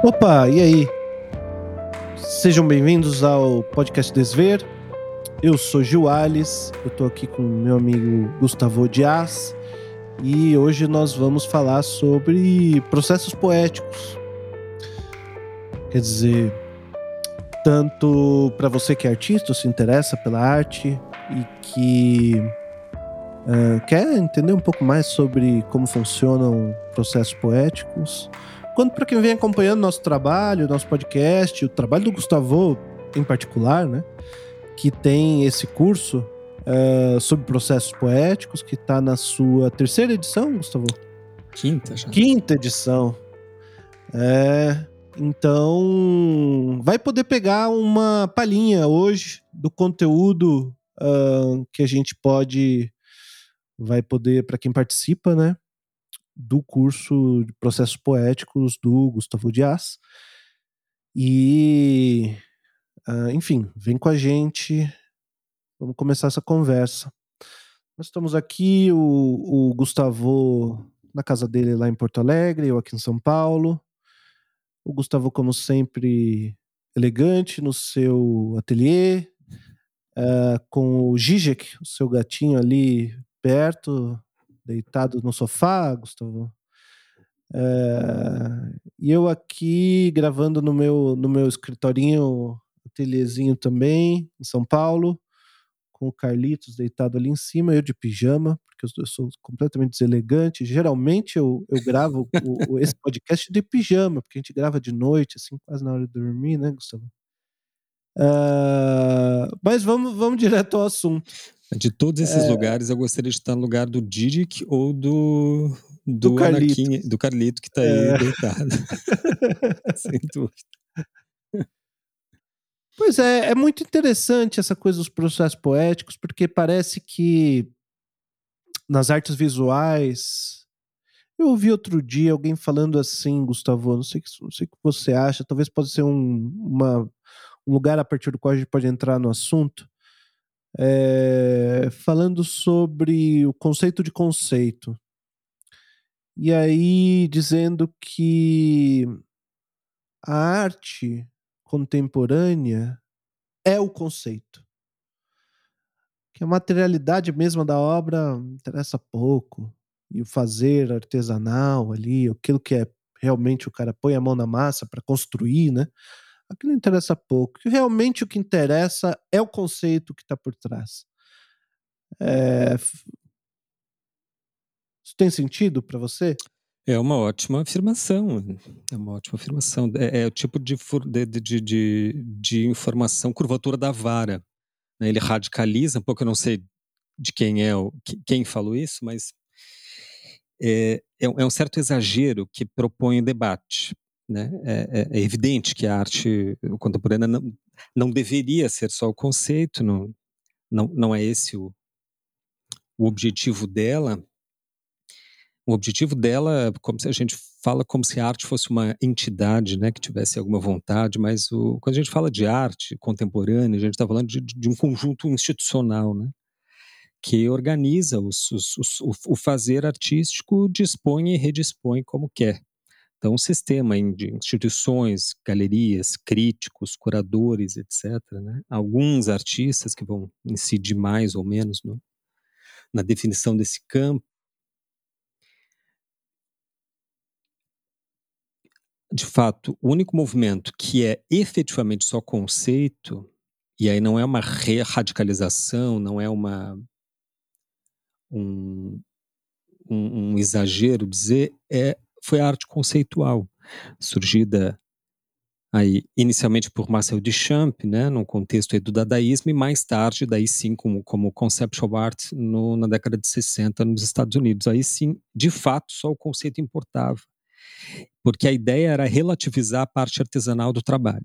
Opa, e aí? Sejam bem-vindos ao podcast Desver. Eu sou Gil Alves, eu tô aqui com meu amigo Gustavo Dias e hoje nós vamos falar sobre processos poéticos. Quer dizer, tanto para você que é artista, se interessa pela arte e que uh, quer entender um pouco mais sobre como funcionam processos poéticos, quanto para quem vem acompanhando nosso trabalho, nosso podcast, o trabalho do Gustavo em particular, né? Que tem esse curso uh, sobre processos poéticos, que está na sua terceira edição, Gustavo? Quinta já. Quinta edição. É, então, vai poder pegar uma palhinha hoje do conteúdo uh, que a gente pode, vai poder, para quem participa, né? Do curso de processos poéticos do Gustavo Dias. E, uh, enfim, vem com a gente, vamos começar essa conversa. Nós estamos aqui, o, o Gustavo na casa dele lá em Porto Alegre, eu aqui em São Paulo. O Gustavo, como sempre, elegante no seu ateliê, uh, com o Zizek, o seu gatinho ali perto, deitado no sofá, Gustavo. É, e eu aqui gravando no meu, no meu escritorinho, ateliêzinho também, em São Paulo, com o Carlitos deitado ali em cima, eu de pijama, porque eu, eu sou completamente deselegante. Geralmente eu, eu gravo o, esse podcast de pijama, porque a gente grava de noite, assim, quase na hora de dormir, né, Gustavo? Uh, mas vamos, vamos direto ao assunto. De todos esses é... lugares, eu gostaria de estar no lugar do Didic ou do, do, do Carlito. do Carlito, que está é... aí deitado. Sem dúvida. Pois é, é muito interessante essa coisa dos processos poéticos, porque parece que nas artes visuais. Eu ouvi outro dia alguém falando assim, Gustavo, não sei, não sei o que você acha, talvez possa ser um, uma, um lugar a partir do qual a gente pode entrar no assunto é, falando sobre o conceito de conceito. E aí dizendo que a arte contemporânea é o conceito. Que a materialidade mesma da obra interessa pouco. E o fazer artesanal ali, aquilo que é realmente o cara põe a mão na massa para construir, né? Aquilo interessa pouco. Realmente o que interessa é o conceito que está por trás. É... Isso tem sentido para você? É uma ótima afirmação. É uma ótima afirmação. É, é o tipo de, de, de, de, informação curvatura da vara. Né? Ele radicaliza um pouco, eu não sei de quem é, quem falou isso, mas é, é, é um certo exagero que propõe o debate. Né? É, é, é, evidente que a arte contemporânea não, não deveria ser só o conceito, não, não, não é esse o, o objetivo dela. O objetivo dela, como se a gente fala como se a arte fosse uma entidade, né, que tivesse alguma vontade, mas o, quando a gente fala de arte contemporânea, a gente está falando de, de, um conjunto institucional, né, que organiza os, os, os, o, o fazer artístico, dispõe e redispõe como quer. Então, um sistema de instituições, galerias, críticos, curadores, etc. Né? Alguns artistas que vão incidir mais ou menos no, na definição desse campo. De fato, o único movimento que é efetivamente só conceito, e aí não é uma radicalização, não é uma um, um, um exagero dizer, é foi a arte conceitual, surgida aí inicialmente por Marcel Duchamp, né, no contexto do dadaísmo, e mais tarde, daí sim, como, como conceptual art no, na década de 60 nos Estados Unidos. Aí sim, de fato, só o conceito importava, porque a ideia era relativizar a parte artesanal do trabalho.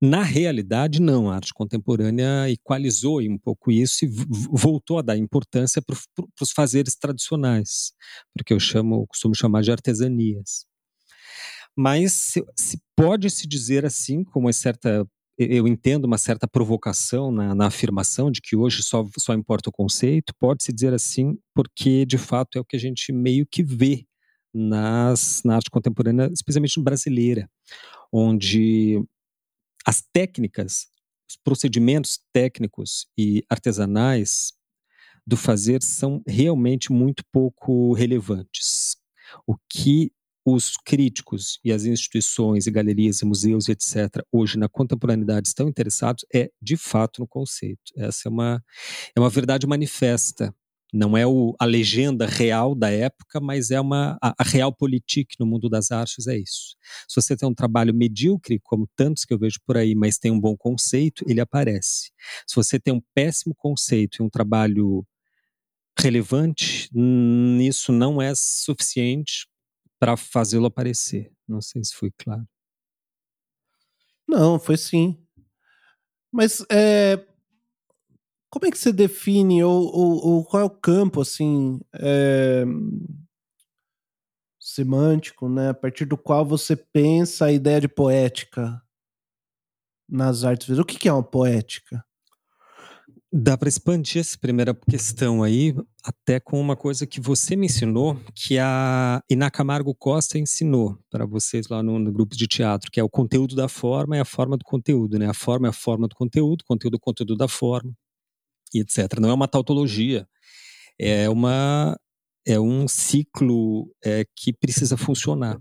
Na realidade, não. A arte contemporânea equalizou um pouco isso e voltou a dar importância para os fazeres tradicionais, porque eu chamo, costumo chamar de artesanias. Mas se, se pode se dizer assim, com uma certa eu entendo uma certa provocação na, na, afirmação de que hoje só, só importa o conceito, pode-se dizer assim, porque de fato é o que a gente meio que vê nas, na arte contemporânea, especialmente brasileira, onde as técnicas, os procedimentos técnicos e artesanais do fazer são realmente muito pouco relevantes. O que os críticos e as instituições e galerias e museus, etc., hoje na contemporaneidade estão interessados é, de fato, no conceito. Essa é uma, é uma verdade manifesta. Não é o, a legenda real da época, mas é uma a, a real política no mundo das artes é isso. Se você tem um trabalho medíocre, como tantos que eu vejo por aí, mas tem um bom conceito, ele aparece. Se você tem um péssimo conceito e um trabalho relevante, isso não é suficiente para fazê-lo aparecer. Não sei se foi claro. Não, foi sim. Mas é, como é que você define ou, ou, ou qual é o campo assim é, semântico, né? A partir do qual você pensa a ideia de poética nas artes. O que, que é uma poética? Dá para expandir essa primeira questão aí, até com uma coisa que você me ensinou, que a Ina Camargo Costa ensinou para vocês lá no, no, grupo de teatro, que é o conteúdo da forma e a forma do conteúdo, né? A forma é a forma do conteúdo, conteúdo é o conteúdo da forma, e etc. Não é uma tautologia, é uma é um ciclo é, que precisa funcionar.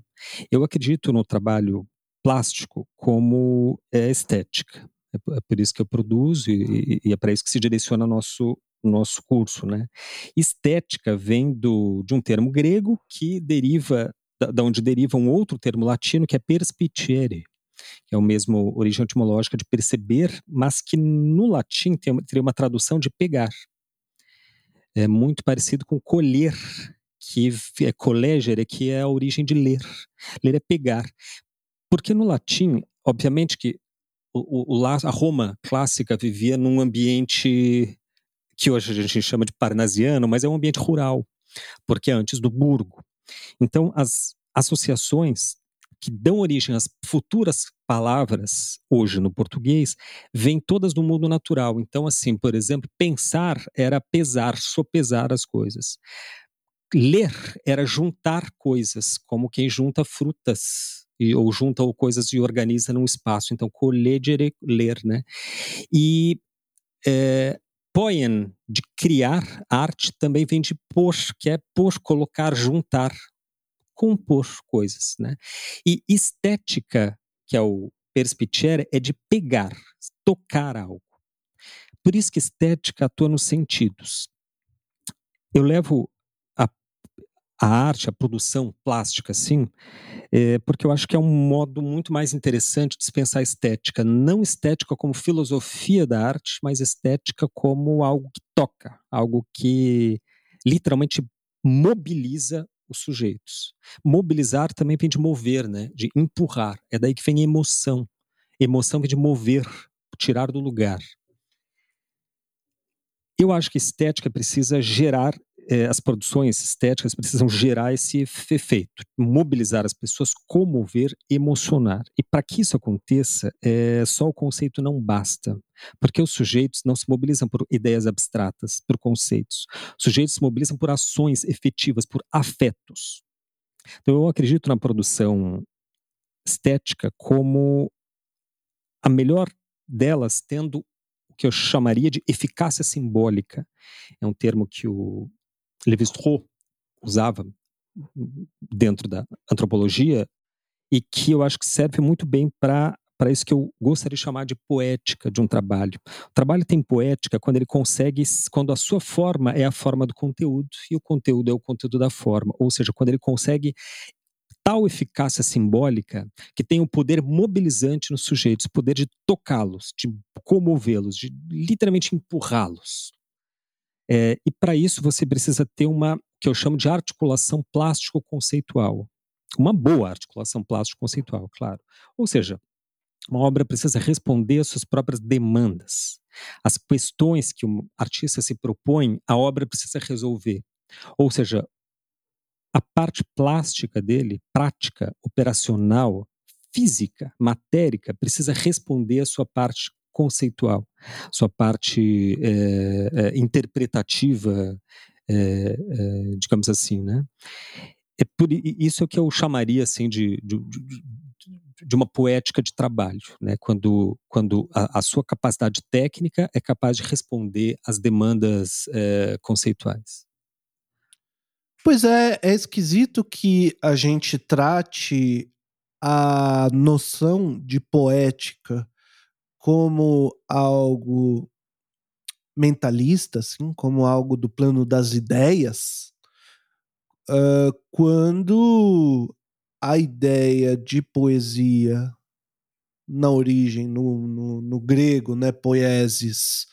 Eu acredito no trabalho plástico como é, estética. É, é por isso que eu produzo e, e é para isso que se direciona nosso, nosso curso. Né? Estética vem do, de um termo grego que deriva, da, da onde deriva um outro termo latino que é perspicere, que é o mesmo origem etimológica de perceber, mas que no latim tem, teria uma tradução de pegar. É muito parecido com colher, que é collegere, que é a origem de ler. Ler é pegar. Porque no latim, obviamente que o, o, a Roma clássica vivia num ambiente que hoje a gente chama de parnasiano, mas é um ambiente rural, porque é antes do burgo. Então, as associações que dão origem às futuras palavras hoje no português vêm todas do mundo natural. Então, assim, por exemplo, pensar era pesar, sopesar as coisas. Ler era juntar coisas, como quem junta frutas e, ou junta ou coisas e organiza num espaço. Então, collegere, ler, né? E é, poien, de criar arte, também vem de pôr, que é pôr, colocar, juntar, compor coisas, né? E estética, que é o perspicere, é de pegar, tocar algo. Por isso que estética atua nos sentidos. Eu levo a arte, a produção plástica, assim, é, porque eu acho que é um modo muito mais interessante de se pensar estética. Não estética como filosofia da arte, mas estética como algo que toca, algo que literalmente mobiliza os sujeitos. Mobilizar também vem de mover, né? de empurrar. É daí que vem emoção. Emoção vem de mover, tirar do lugar. Eu acho que estética precisa gerar é, as produções estéticas precisam gerar esse efeito, mobilizar as pessoas, comover, emocionar. E para que isso aconteça, é, só o conceito não basta, porque os sujeitos não se mobilizam por ideias abstratas, por conceitos. Os sujeitos se mobilizam por ações efetivas, por afetos. Então eu acredito na produção estética como a melhor delas tendo o que eu chamaria de eficácia simbólica. É um termo que o Lévi-Strauss usava dentro da antropologia e que eu acho que serve muito bem para para isso que eu gostaria de chamar de poética de um trabalho. O trabalho tem poética quando ele consegue, quando a sua forma é a forma do conteúdo e o conteúdo é o conteúdo da forma, ou seja, quando ele consegue tal eficácia simbólica que tem o poder mobilizante nos sujeitos, poder de tocá-los, de comovê-los, de literalmente empurrá-los. É, e para isso você precisa ter uma que eu chamo de articulação plástico-conceitual. Uma boa articulação plástico-conceitual, claro. Ou seja, uma obra precisa responder às suas próprias demandas. As questões que o artista se propõe, a obra precisa resolver. Ou seja, a parte plástica dele, prática, operacional, física, matérica, precisa responder à sua parte conceitual, sua parte é, é, interpretativa, é, digamos assim, né? é por isso é o que eu chamaria assim de, de, de, de uma poética de trabalho, né? Quando, quando a, a, sua capacidade técnica é capaz de responder às demandas é, conceituais. Pois é, é esquisito que a gente trate a noção de poética como algo mentalista, assim, como algo do plano das ideias, uh, quando a ideia de poesia na origem, no, no, no grego, né, poiesis,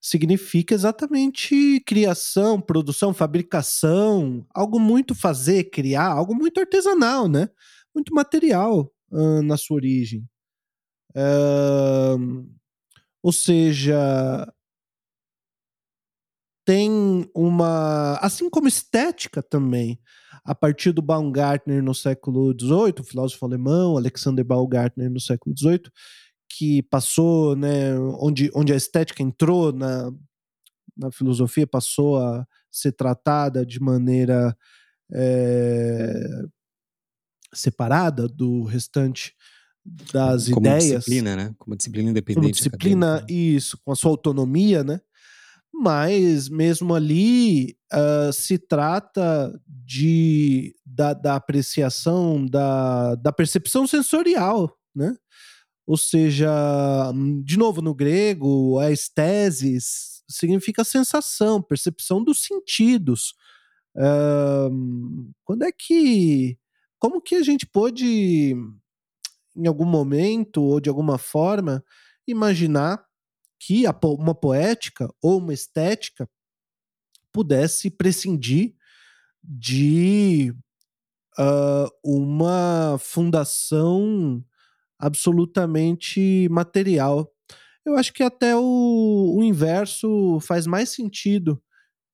significa exatamente criação, produção, fabricação, algo muito fazer, criar, algo muito artesanal, né? Muito material uh, na sua origem. Uh, ou seja, tem uma. Assim como estética também, a partir do Baumgartner no século XVIII, o filósofo alemão Alexander Baumgartner no século XVIII, que passou, né, onde, onde a estética entrou na, na filosofia, passou a ser tratada de maneira é, separada do restante das como ideias. Como disciplina, né? Como disciplina independente. Como disciplina, isso, com a sua autonomia, né? mas mesmo ali uh, se trata de da, da apreciação da, da percepção sensorial, né? Ou seja, de novo no grego, a estesis significa sensação, percepção dos sentidos. Uh, quando é que, como que a gente pode, em algum momento ou de alguma forma, imaginar que uma poética ou uma estética pudesse prescindir de uh, uma fundação absolutamente material. Eu acho que até o, o inverso faz mais sentido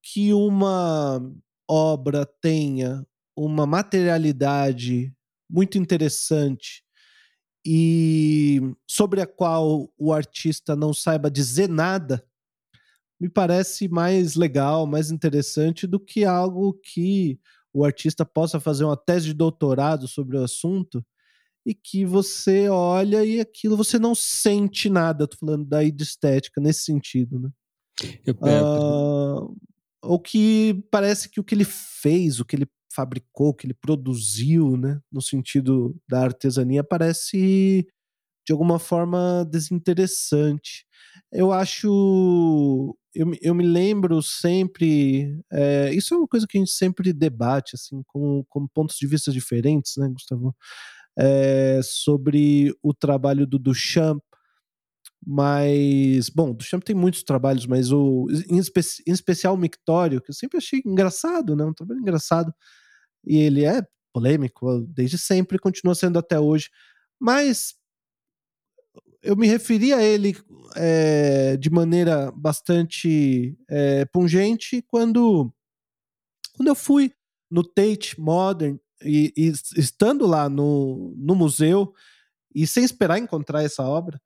que uma obra tenha uma materialidade muito interessante e sobre a qual o artista não saiba dizer nada, me parece mais legal, mais interessante do que algo que o artista possa fazer uma tese de doutorado sobre o assunto e que você olha e aquilo você não sente nada. Tô falando daí de estética nesse sentido, né? Eu, uh, ou que parece que o que ele fez, o que ele fabricou, que ele produziu, né, no sentido da artesania, parece de alguma forma desinteressante. Eu acho. Eu, eu me lembro sempre. É, isso é uma coisa que a gente sempre debate, assim, com, com pontos de vista diferentes, né, Gustavo? É, sobre o trabalho do Duchamp. Mas, bom, Duchamp tem muitos trabalhos, mas o, em, espe em especial o Mictório, que eu sempre achei engraçado, né? Um trabalho engraçado e ele é polêmico desde sempre, continua sendo até hoje. Mas eu me referi a ele é, de maneira bastante é, pungente quando, quando eu fui no Tate Modern e, e, estando lá no, no museu e sem esperar encontrar essa obra,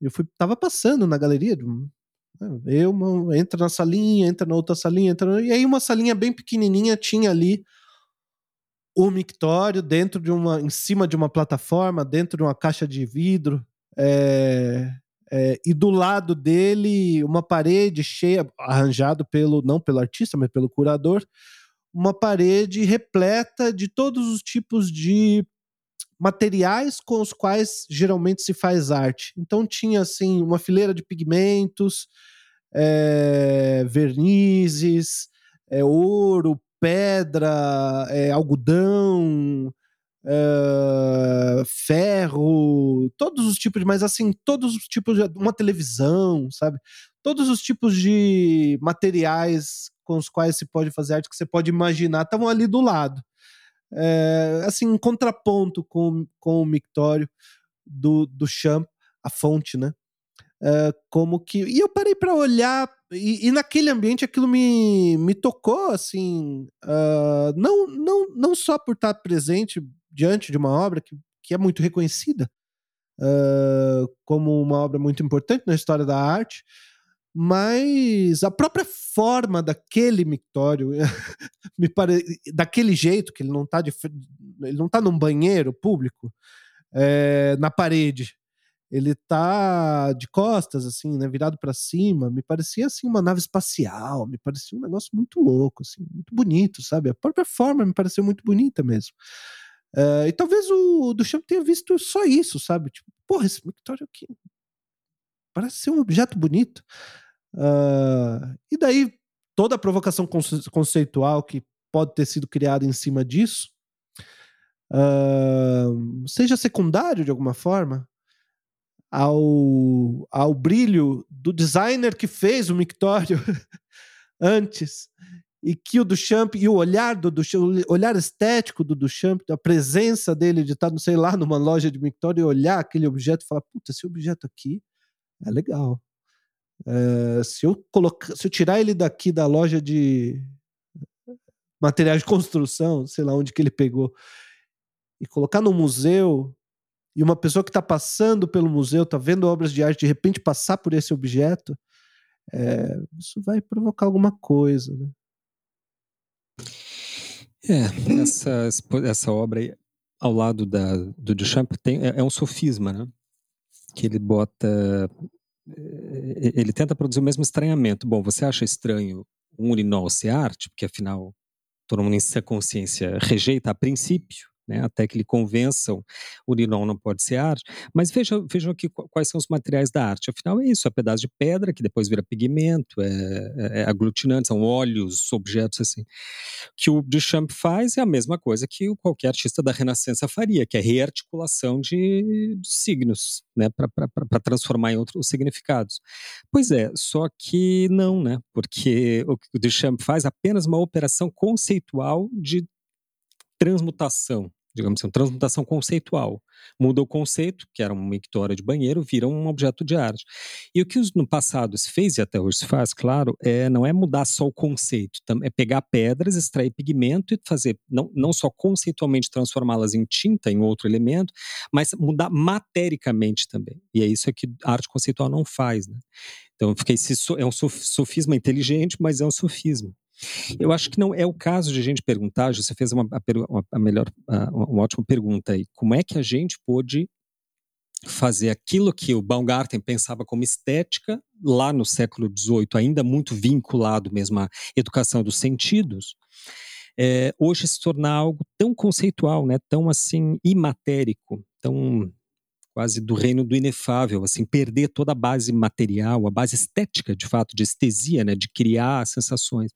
eu fui tava passando na galeria, né, eu entra na salinha, entra na outra salinha, entra, e aí uma salinha bem pequenininha tinha ali o mictório dentro de uma, em cima de uma plataforma, dentro de uma caixa de vidro, é, é, e do lado dele uma parede cheia, arranjado pelo não pelo artista, mas pelo curador, uma parede repleta de todos os tipos de materiais com os quais geralmente se faz arte. Então tinha assim uma fileira de pigmentos, é, vernizes, é, ouro, pedra, é, algodão, é, ferro, todos os tipos de, mas assim, todos os tipos de uma televisão, sabe? Todos os tipos de materiais com os quais se pode fazer arte que você pode imaginar estavam ali do lado. É, assim, em contraponto com, com o mictório do, do Champ, a fonte, né? Uh, como que. E eu parei para olhar, e, e, naquele ambiente aquilo me, me tocou, assim, uh, não, não, não só por estar presente diante de uma obra que, que é muito reconhecida uh, como uma obra muito importante na história da arte, mas a própria forma daquele mictório me pare... daquele jeito que ele não está de... ele não tá num banheiro público é, na parede ele tá de costas assim né virado para cima me parecia assim uma nave espacial me parecia um negócio muito louco assim muito bonito sabe? A própria forma me pareceu muito bonita mesmo. Uh, e talvez o Duchamp tenha visto só isso sabe? Tipo porra esse mictório aqui parece ser um objeto bonito. Uh, e daí, toda a provocação conceitual que pode ter sido criada em cima disso, uh, seja secundário de alguma forma ao, ao brilho do designer que fez o mictório antes e que o Duchamp e o olhar do Duchamp, o olhar estético do Duchamp, a presença dele de estar, não sei lá, numa loja de mictório e olhar aquele objeto e falar, puta, esse objeto aqui é legal. É, se, eu colocar, se eu tirar ele daqui da loja de materiais de construção, sei lá onde que ele pegou, e colocar no museu, e uma pessoa que está passando pelo museu, está vendo obras de arte, de repente passar por esse objeto, é, isso vai provocar alguma coisa. Né? É, essa, essa obra aí, ao lado da, do Duchamp tem, é, é um sofisma, né? Que ele bota ele tenta produzir o mesmo estranhamento. Bom, você acha estranho um urinol ser arte, porque afinal todo mundo em sua consciência rejeita a princípio, né, até que lhe convençam o urinol não pode ser arte. Mas vejam, vejam aqui quais são os materiais da arte. Afinal, é isso: é pedaço de pedra que depois vira pigmento, é, é, é aglutinante, são óleos, objetos assim. Que o Duchamp faz é a mesma coisa que qualquer artista da Renascença faria, que é rearticulação de, de signos, né, para transformar em outros significados. Pois é, só que não, né? Porque o o Duchamp faz é apenas uma operação conceitual de transmutação, digamos assim, transmutação conceitual. Muda o conceito, que era uma mictória de banheiro, vira um objeto de arte. E o que no passado se fez, e até hoje se faz, claro, é, não é mudar só o conceito, é pegar pedras, extrair pigmento e fazer, não, não só conceitualmente transformá-las em tinta, em outro elemento, mas mudar matericamente também. E é isso que a arte conceitual não faz. Né? Então, fiquei, é um sofisma inteligente, mas é um sofisma. Eu acho que não é o caso de a gente perguntar, você fez uma, uma, a melhor, uma ótima pergunta aí, como é que a gente pôde fazer aquilo que o Baumgarten pensava como estética, lá no século XVIII, ainda muito vinculado mesmo à educação dos sentidos, é, hoje se tornar algo tão conceitual, né, tão assim imatérico, tão quase do reino do inefável, assim, perder toda a base material, a base estética, de fato, de estesia, né, de criar sensações.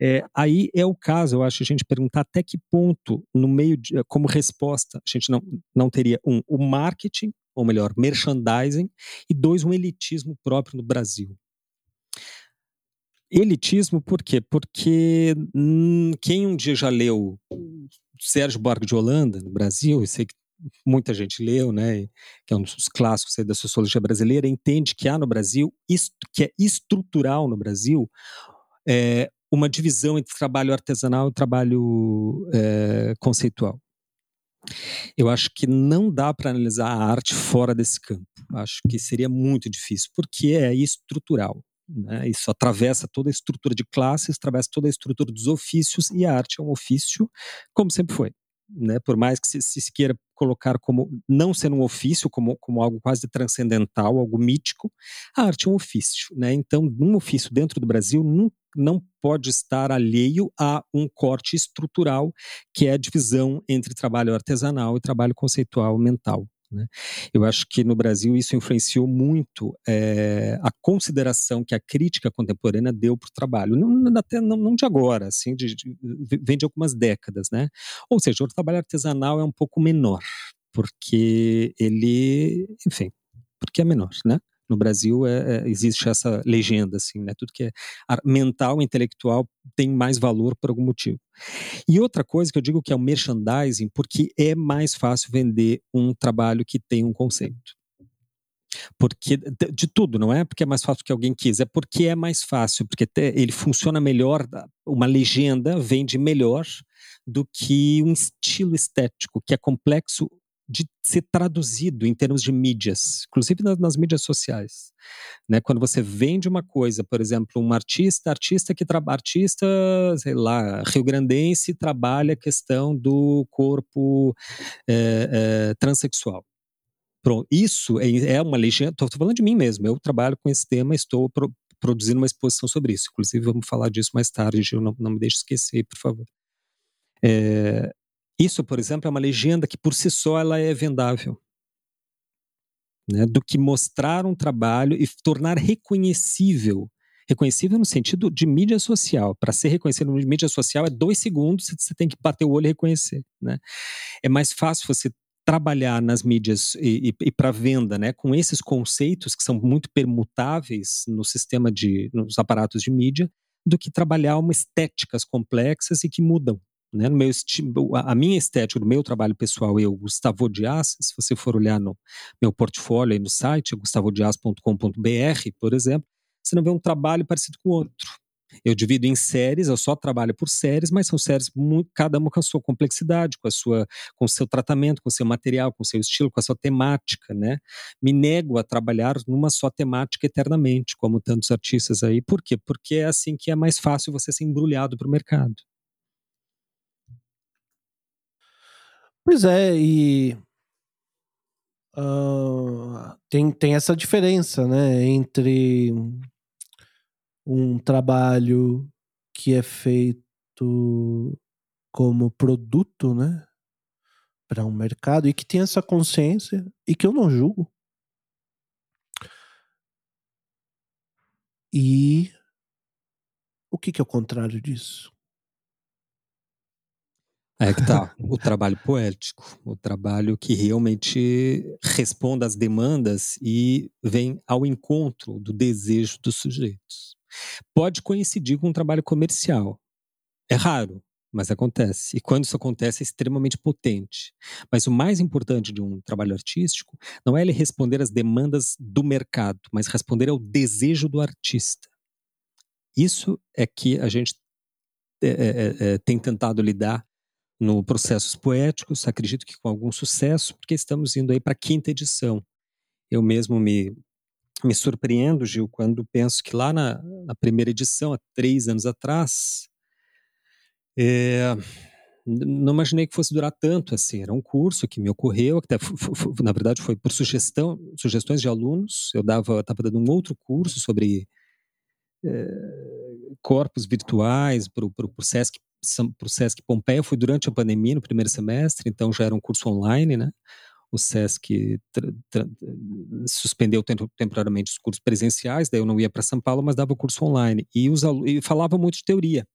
É, aí é o caso, eu acho, a gente perguntar até que ponto, no meio de, como resposta, a gente não, não teria, um, o marketing, ou melhor, merchandising, e dois, um elitismo próprio no Brasil. Elitismo por quê? Porque hum, quem um dia já leu Sérgio Borges de Holanda, no Brasil, eu sei que muita gente leu, né, que é um dos clássicos da sociologia brasileira, entende que há no Brasil, que é estrutural no Brasil, é, uma divisão entre trabalho artesanal e trabalho é, conceitual. Eu acho que não dá para analisar a arte fora desse campo. Acho que seria muito difícil, porque é estrutural. Né? Isso atravessa toda a estrutura de classes, atravessa toda a estrutura dos ofícios, e a arte é um ofício, como sempre foi né, por mais que se, se queira colocar como não sendo um ofício, como, como algo quase transcendental, algo mítico, a arte é um ofício, né? Então, um ofício dentro do Brasil não, não pode estar alheio a um corte estrutural que é a divisão entre trabalho artesanal e trabalho conceitual mental. Né? Eu acho que no Brasil isso influenciou muito é, a consideração que a crítica contemporânea deu para o trabalho, não, até não, não, de agora, assim, de, de, vem de algumas décadas, né? Ou seja, o trabalho artesanal é um pouco menor, porque ele, enfim, porque é menor, né? No Brasil é, é, existe essa legenda, assim, né? Tudo que é mental, intelectual tem mais valor por algum motivo. E outra coisa que eu digo que é o merchandising, porque é mais fácil vender um trabalho que tem um conceito. Porque de tudo, não é porque é mais fácil que alguém quis, é porque é mais fácil, porque ele funciona melhor, uma legenda vende melhor do que um estilo estético que é complexo de ser traduzido em termos de mídias, inclusive nas, nas, mídias sociais. Né? Quando você vende uma coisa, por exemplo, um artista, artista que trabalha, artista, sei lá, rio-grandense, trabalha a questão do corpo é, é, transexual. Pronto, isso é, é uma legenda, estou falando de mim mesmo, eu trabalho com esse tema, estou pro, produzindo uma exposição sobre isso, inclusive vamos falar disso mais tarde, não, não me deixe esquecer, por favor. É, isso, por exemplo, é uma legenda que por si só ela é vendável. Né, do que mostrar um trabalho e tornar reconhecível. Reconhecível no sentido de mídia social. Para ser reconhecido em mídia social é dois segundos, você tem que bater o olho e reconhecer. Né? É mais fácil você trabalhar nas mídias e, e, e para venda, né, com esses conceitos que são muito permutáveis no sistema de, nos aparatos de mídia, do que trabalhar uma estéticas complexas e que mudam. Né? No meu a minha estética, do meu trabalho pessoal, eu, Gustavo Dias, se você for olhar no meu portfólio aí no site, gustavodias.com.br, por exemplo, você não vê um trabalho parecido com outro. Eu divido em séries, eu só trabalho por séries, mas são séries muito, cada uma com a sua complexidade, com a sua, com o seu tratamento, com o seu material, com o seu estilo, com a sua temática, né? Me nego a trabalhar numa só temática eternamente, como tantos artistas aí. Por quê? Porque é assim que é mais fácil você ser embrulhado para o mercado. Pois é, e uh, tem, tem essa diferença, né, entre um trabalho que é feito como produto, né, para um mercado e que tem essa consciência e que eu não julgo. E o que, que é o contrário disso? É que tá, o trabalho poético, o trabalho que realmente responde às demandas e vem ao encontro do desejo dos sujeitos. Pode coincidir com um trabalho comercial. É raro, mas acontece. E quando isso acontece, é extremamente potente. Mas o mais importante de um trabalho artístico não é ele responder às demandas do mercado, mas responder ao desejo do artista. Isso é que a gente é, é, é, tem tentado lidar no Processos Poéticos, acredito que com algum sucesso, porque estamos indo aí para a quinta edição. Eu mesmo me, me surpreendo, Gil, quando penso que lá na, na primeira edição, há três anos atrás, é, não imaginei que fosse durar tanto assim. Era um curso que me ocorreu, até, na verdade foi por sugestão, sugestões de alunos. Eu dava, estava dando um outro curso sobre é, corpos virtuais para o SESC para o Sesc Pompeia foi durante a pandemia, no primeiro semestre, então já era um curso online, né? O Sesc suspendeu temporariamente os cursos presenciais, daí eu não ia para São Paulo, mas dava curso online. E, os, e falava muito de teoria.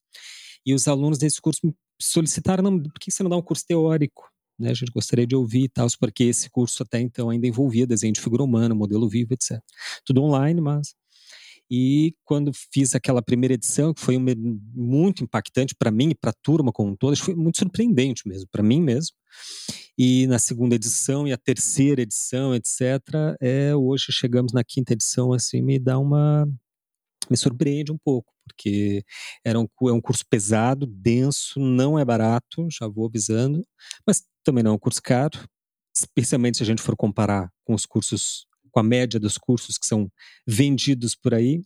E os alunos desse curso me solicitaram, não, por que você não dá um curso teórico? Né, a gente gostaria de ouvir e tal, porque esse curso até então ainda envolvia desenho de figura humana, modelo vivo, etc. Tudo online, mas e quando fiz aquela primeira edição, que foi muito impactante para mim e para a turma como um todo, foi muito surpreendente mesmo, para mim mesmo. E na segunda edição e a terceira edição, etc., é, hoje chegamos na quinta edição, assim, me dá uma. me surpreende um pouco, porque era um, é um curso pesado, denso, não é barato, já vou avisando, mas também não é um curso caro, especialmente se a gente for comparar com os cursos com a média dos cursos que são vendidos por aí,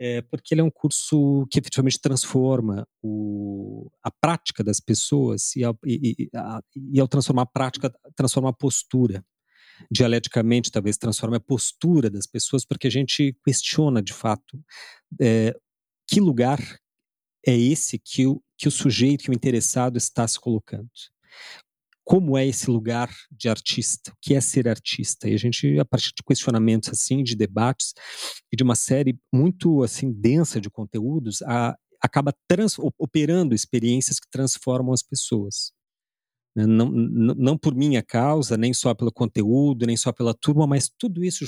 é porque ele é um curso que efetivamente transforma o, a prática das pessoas e, e, a, e, ao transformar a prática, transforma a postura. Dialeticamente, talvez transforme a postura das pessoas, porque a gente questiona de fato é, que lugar é esse que o, que o sujeito, que o interessado está se colocando como é esse lugar de artista, o que é ser artista. E a gente, a partir de questionamentos assim, de debates e de uma série muito assim densa de conteúdos, a, acaba trans, operando experiências que transformam as pessoas. Né? Não, não, não, por minha causa, nem só pelo conteúdo, nem só pela turma, mas tudo isso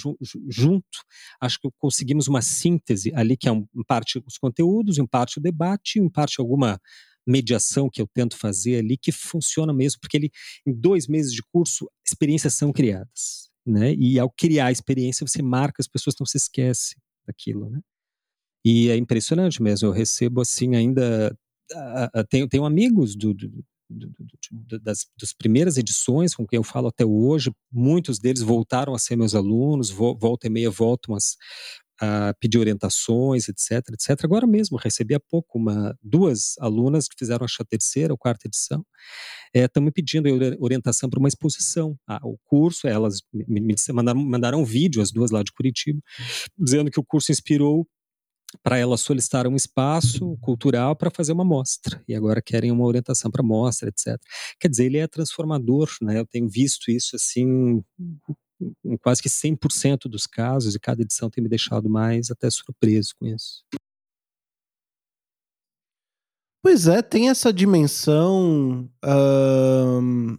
junto, acho que conseguimos uma síntese ali, que é um, em parte os conteúdos, em parte o debate, em parte alguma mediação que eu tento fazer ali que funciona mesmo, porque ele, em dois meses de curso, experiências são criadas. Né? E ao criar a experiência, você marca, as pessoas não se esquecem daquilo. Né? E é impressionante mesmo, eu recebo assim ainda. Tenho, tenho amigos do, do, das, das, primeiras edições, com quem eu falo até hoje, muitos deles voltaram a ser meus alunos, vo, volta e meia voltam as, a pedir orientações, etc, etc. Agora mesmo, recebi há pouco uma, duas alunas que fizeram a terceira ou quarta edição, estão é, me pedindo orientação para uma exposição. Ah, o curso, elas me, me mandaram, mandaram um vídeo, as duas lá de Curitiba, dizendo que o curso inspirou para elas solicitar um espaço cultural para fazer uma mostra e agora querem uma orientação para mostra, etc. Quer dizer, ele é transformador, né? Eu tenho visto isso assim em quase que 100% dos casos, e cada edição tem me deixado mais até surpreso com isso. Pois é, tem essa dimensão um,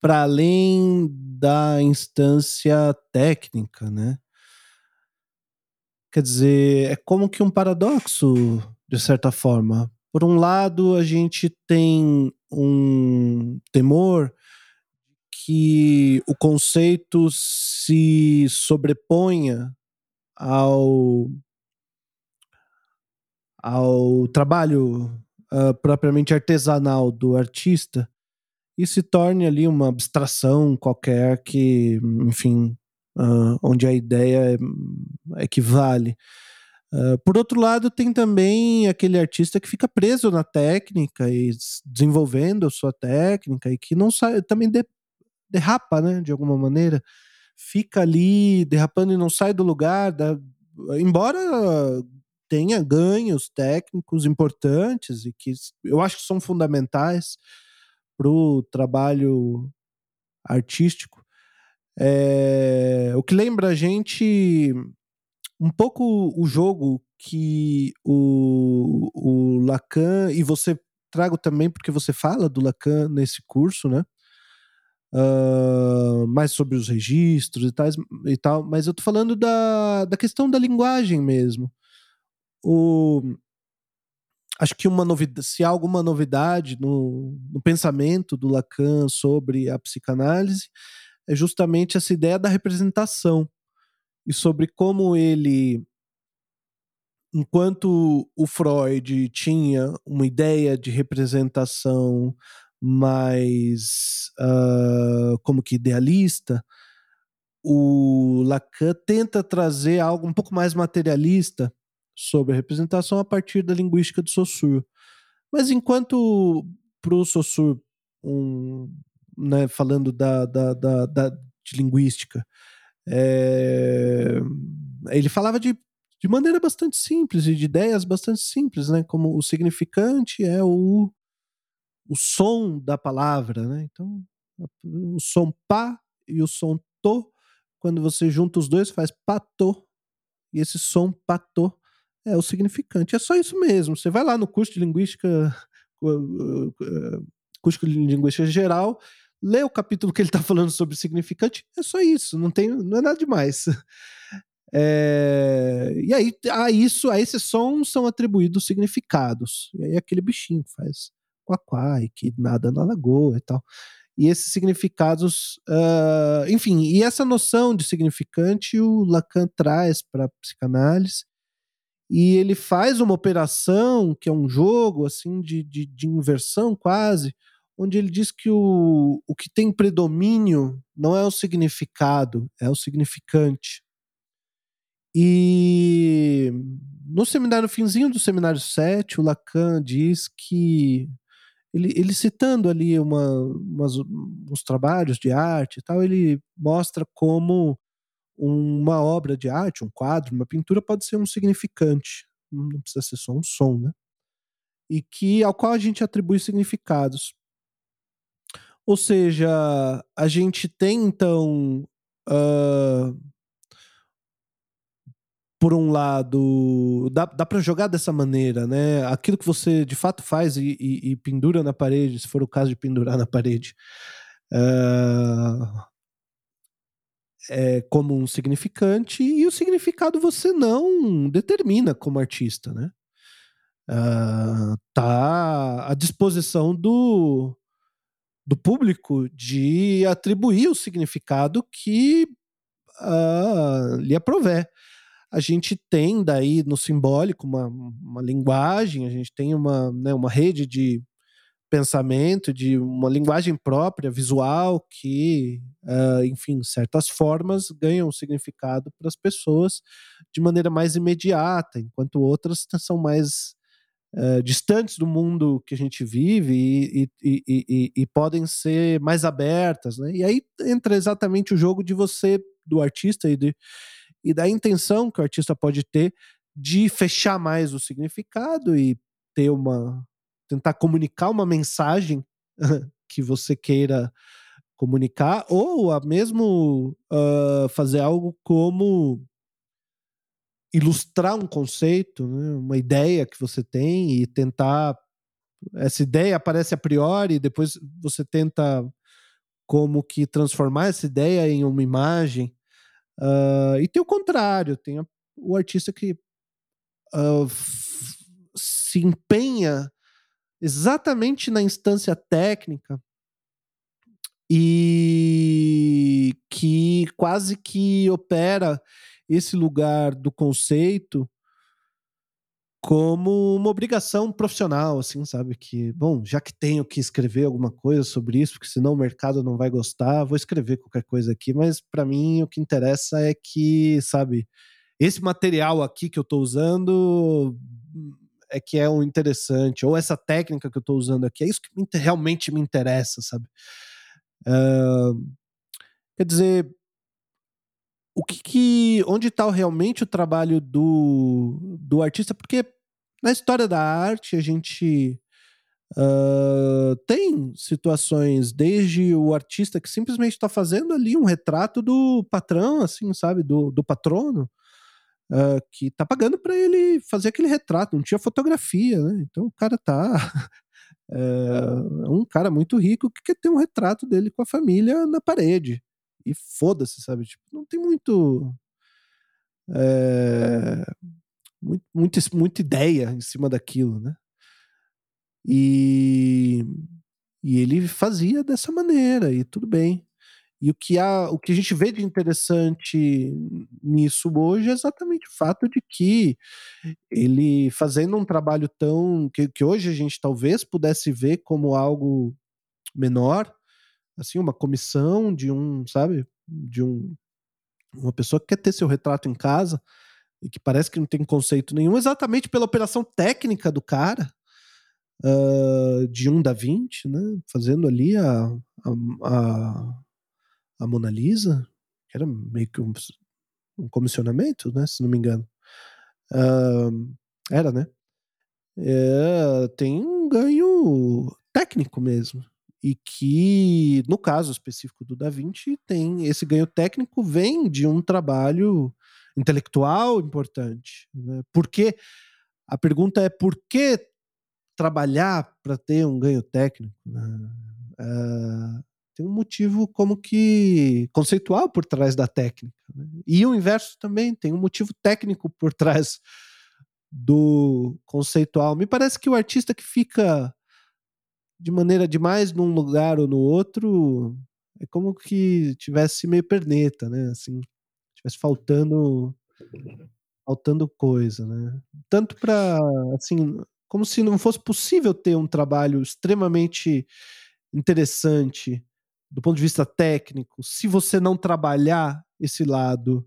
para além da instância técnica, né? Quer dizer, é como que um paradoxo, de certa forma. Por um lado, a gente tem um temor que o conceito se sobreponha ao, ao trabalho uh, propriamente artesanal do artista e se torne ali uma abstração qualquer que, enfim, uh, onde a ideia equivale. Uh, por outro lado, tem também aquele artista que fica preso na técnica e desenvolvendo a sua técnica e que não sai, também de, derrapa, né, de alguma maneira, fica ali derrapando e não sai do lugar, da, embora tenha ganhos técnicos importantes e que eu acho que são fundamentais para o trabalho artístico. É, o que lembra a gente um pouco o jogo que o, o Lacan, e você trago também porque você fala do Lacan nesse curso, né? Uh, mais sobre os registros e, tais, e tal, mas eu tô falando da, da questão da linguagem mesmo. O, acho que uma novidade, se há alguma novidade no, no pensamento do Lacan sobre a psicanálise, é justamente essa ideia da representação e sobre como ele enquanto o Freud tinha uma ideia de representação mais uh, como que idealista, o Lacan tenta trazer algo um pouco mais materialista sobre a representação a partir da linguística do Saussure. Mas enquanto para o Saussure, um, né, falando da, da, da, da, de linguística, é, ele falava de, de maneira bastante simples e de ideias bastante simples, né, como o significante é o o som da palavra, né? Então, o som pá e o som to, quando você junta os dois, faz patô. E esse som patô é o significante. É só isso mesmo. Você vai lá no curso de linguística, curso de linguística geral, lê o capítulo que ele está falando sobre significante. É só isso. Não tem, não é nada demais. É, e aí, a isso, a esse som são atribuídos significados. E aí aquele bichinho faz Quaquá e que nada na lagoa e tal. E esses significados, uh, enfim, e essa noção de significante o Lacan traz para a psicanálise e ele faz uma operação que é um jogo assim de, de, de, inversão quase, onde ele diz que o, o que tem predomínio não é o significado, é o significante. E no seminário, finzinho do seminário 7, o Lacan diz que ele, ele citando ali uma, umas, uns trabalhos de arte e tal, ele mostra como uma obra de arte, um quadro, uma pintura pode ser um significante, não precisa ser só um som, né? E que ao qual a gente atribui significados. Ou seja, a gente tem então uh, por um lado, dá, dá para jogar dessa maneira, né? Aquilo que você de fato faz e, e, e, pendura na parede, se for o caso de pendurar na parede, uh, é como um significante, e o significado você não determina como artista, né? Uh, tá à disposição do, do público de atribuir o significado que uh, lhe aprover a gente tem daí no simbólico uma, uma linguagem, a gente tem uma, né, uma rede de pensamento, de uma linguagem própria, visual, que, uh, enfim, certas formas ganham significado para as pessoas de maneira mais imediata, enquanto outras são mais uh, distantes do mundo que a gente vive e, e, e, e, podem ser mais abertas. Né? E aí entra exatamente o jogo de você, do artista, e, de, e da intenção que o artista pode ter de fechar mais o significado e ter uma tentar comunicar uma mensagem que você queira comunicar, ou a mesmo uh, fazer algo como ilustrar um conceito, né? uma ideia que você tem e tentar. Essa ideia aparece a priori, depois você tenta como que transformar essa ideia em uma imagem. Uh, e tem o contrário, tem o artista que uh, se empenha exatamente na instância técnica e que quase que opera esse lugar do conceito como uma obrigação profissional, assim, sabe? Que, bom, já que tenho que escrever alguma coisa sobre isso, porque senão o mercado não vai gostar, vou escrever qualquer coisa aqui, mas para mim o que interessa é que, sabe, esse material aqui que eu estou usando é que é o interessante, ou essa técnica que eu estou usando aqui, é isso que me, realmente me interessa, sabe? Uh, quer dizer, o que, que onde está realmente o trabalho do, do artista? Porque na história da arte a gente uh, tem situações desde o artista que simplesmente está fazendo ali um retrato do patrão, assim, sabe, do, do patrono, uh, que tá pagando para ele fazer aquele retrato, não tinha fotografia, né? Então o cara tá. é um cara muito rico que quer ter um retrato dele com a família na parede. E foda-se, sabe? Tipo, não tem muito. É, muito, muito, muita ideia em cima daquilo, né? E, e ele fazia dessa maneira, e tudo bem. E o que, há, o que a gente vê de interessante nisso hoje é exatamente o fato de que ele fazendo um trabalho tão. que, que hoje a gente talvez pudesse ver como algo menor, assim, uma comissão de um, sabe, de um uma pessoa que quer ter seu retrato em casa e que parece que não tem conceito nenhum, exatamente pela operação técnica do cara, uh, de um da 20, né, fazendo ali a, a, a a Mona Lisa, que era meio que um, um comissionamento, né, se não me engano. Uh, era, né? É, tem um ganho técnico mesmo. E que, no caso específico do Da Vinci, tem esse ganho técnico vem de um trabalho intelectual importante. Né? Porque a pergunta é por que trabalhar para ter um ganho técnico? Né? Uh, tem um motivo como que conceitual por trás da técnica. Né? E o inverso também tem um motivo técnico por trás do conceitual. Me parece que o artista que fica de maneira demais num lugar ou no outro é como que tivesse meio perneta, né? Assim, tivesse faltando faltando coisa, né? Tanto para assim, como se não fosse possível ter um trabalho extremamente interessante do ponto de vista técnico, se você não trabalhar esse lado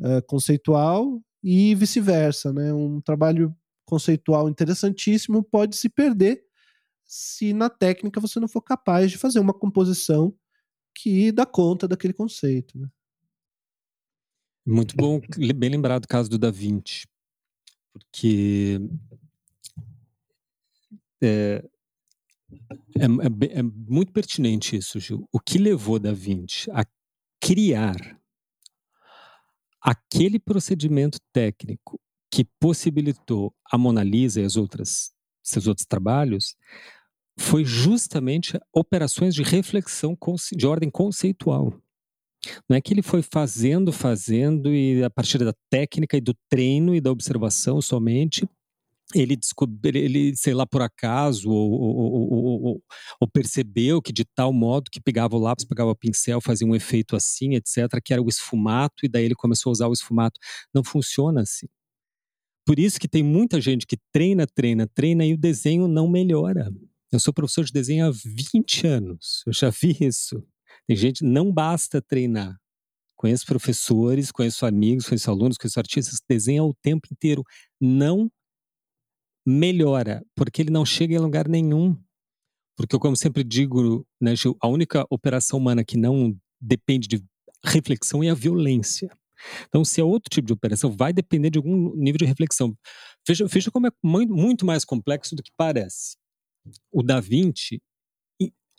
uh, conceitual e vice-versa, né? Um trabalho conceitual interessantíssimo pode se perder se na técnica você não for capaz de fazer uma composição que dá conta daquele conceito. Né? Muito bom, bem lembrado o caso do Da Vinci, porque é, é, é, é, muito pertinente isso, Gil. O que levou Da Vinci a criar aquele procedimento técnico que possibilitou a Mona Lisa e as outras, seus outros trabalhos foi justamente operações de reflexão de ordem conceitual. Não é que ele foi fazendo, fazendo, e a partir da técnica e do treino e da observação somente, ele descobriu, ele, sei lá, por acaso, ou, ou, ou, ou, percebeu que de tal modo que pegava o lápis, pegava o pincel, fazia um efeito assim, etc., que era o esfumato, e daí ele começou a usar o esfumato. Não funciona assim. Por isso que tem muita gente que treina, treina, treina e o desenho não melhora. Eu sou professor de desenho há 20 anos. Eu já vi isso. Tem gente, não basta treinar. Conheço professores, conheço amigos, conheço alunos, conheço artistas que desenham o tempo inteiro. Não melhora, porque ele não chega em lugar nenhum. Porque como sempre digo, né, Gil, a única operação humana que não depende de reflexão é a violência. Então, se é outro tipo de operação, vai depender de algum nível de reflexão. Veja, veja como é muito mais complexo do que parece. O Da Vinci,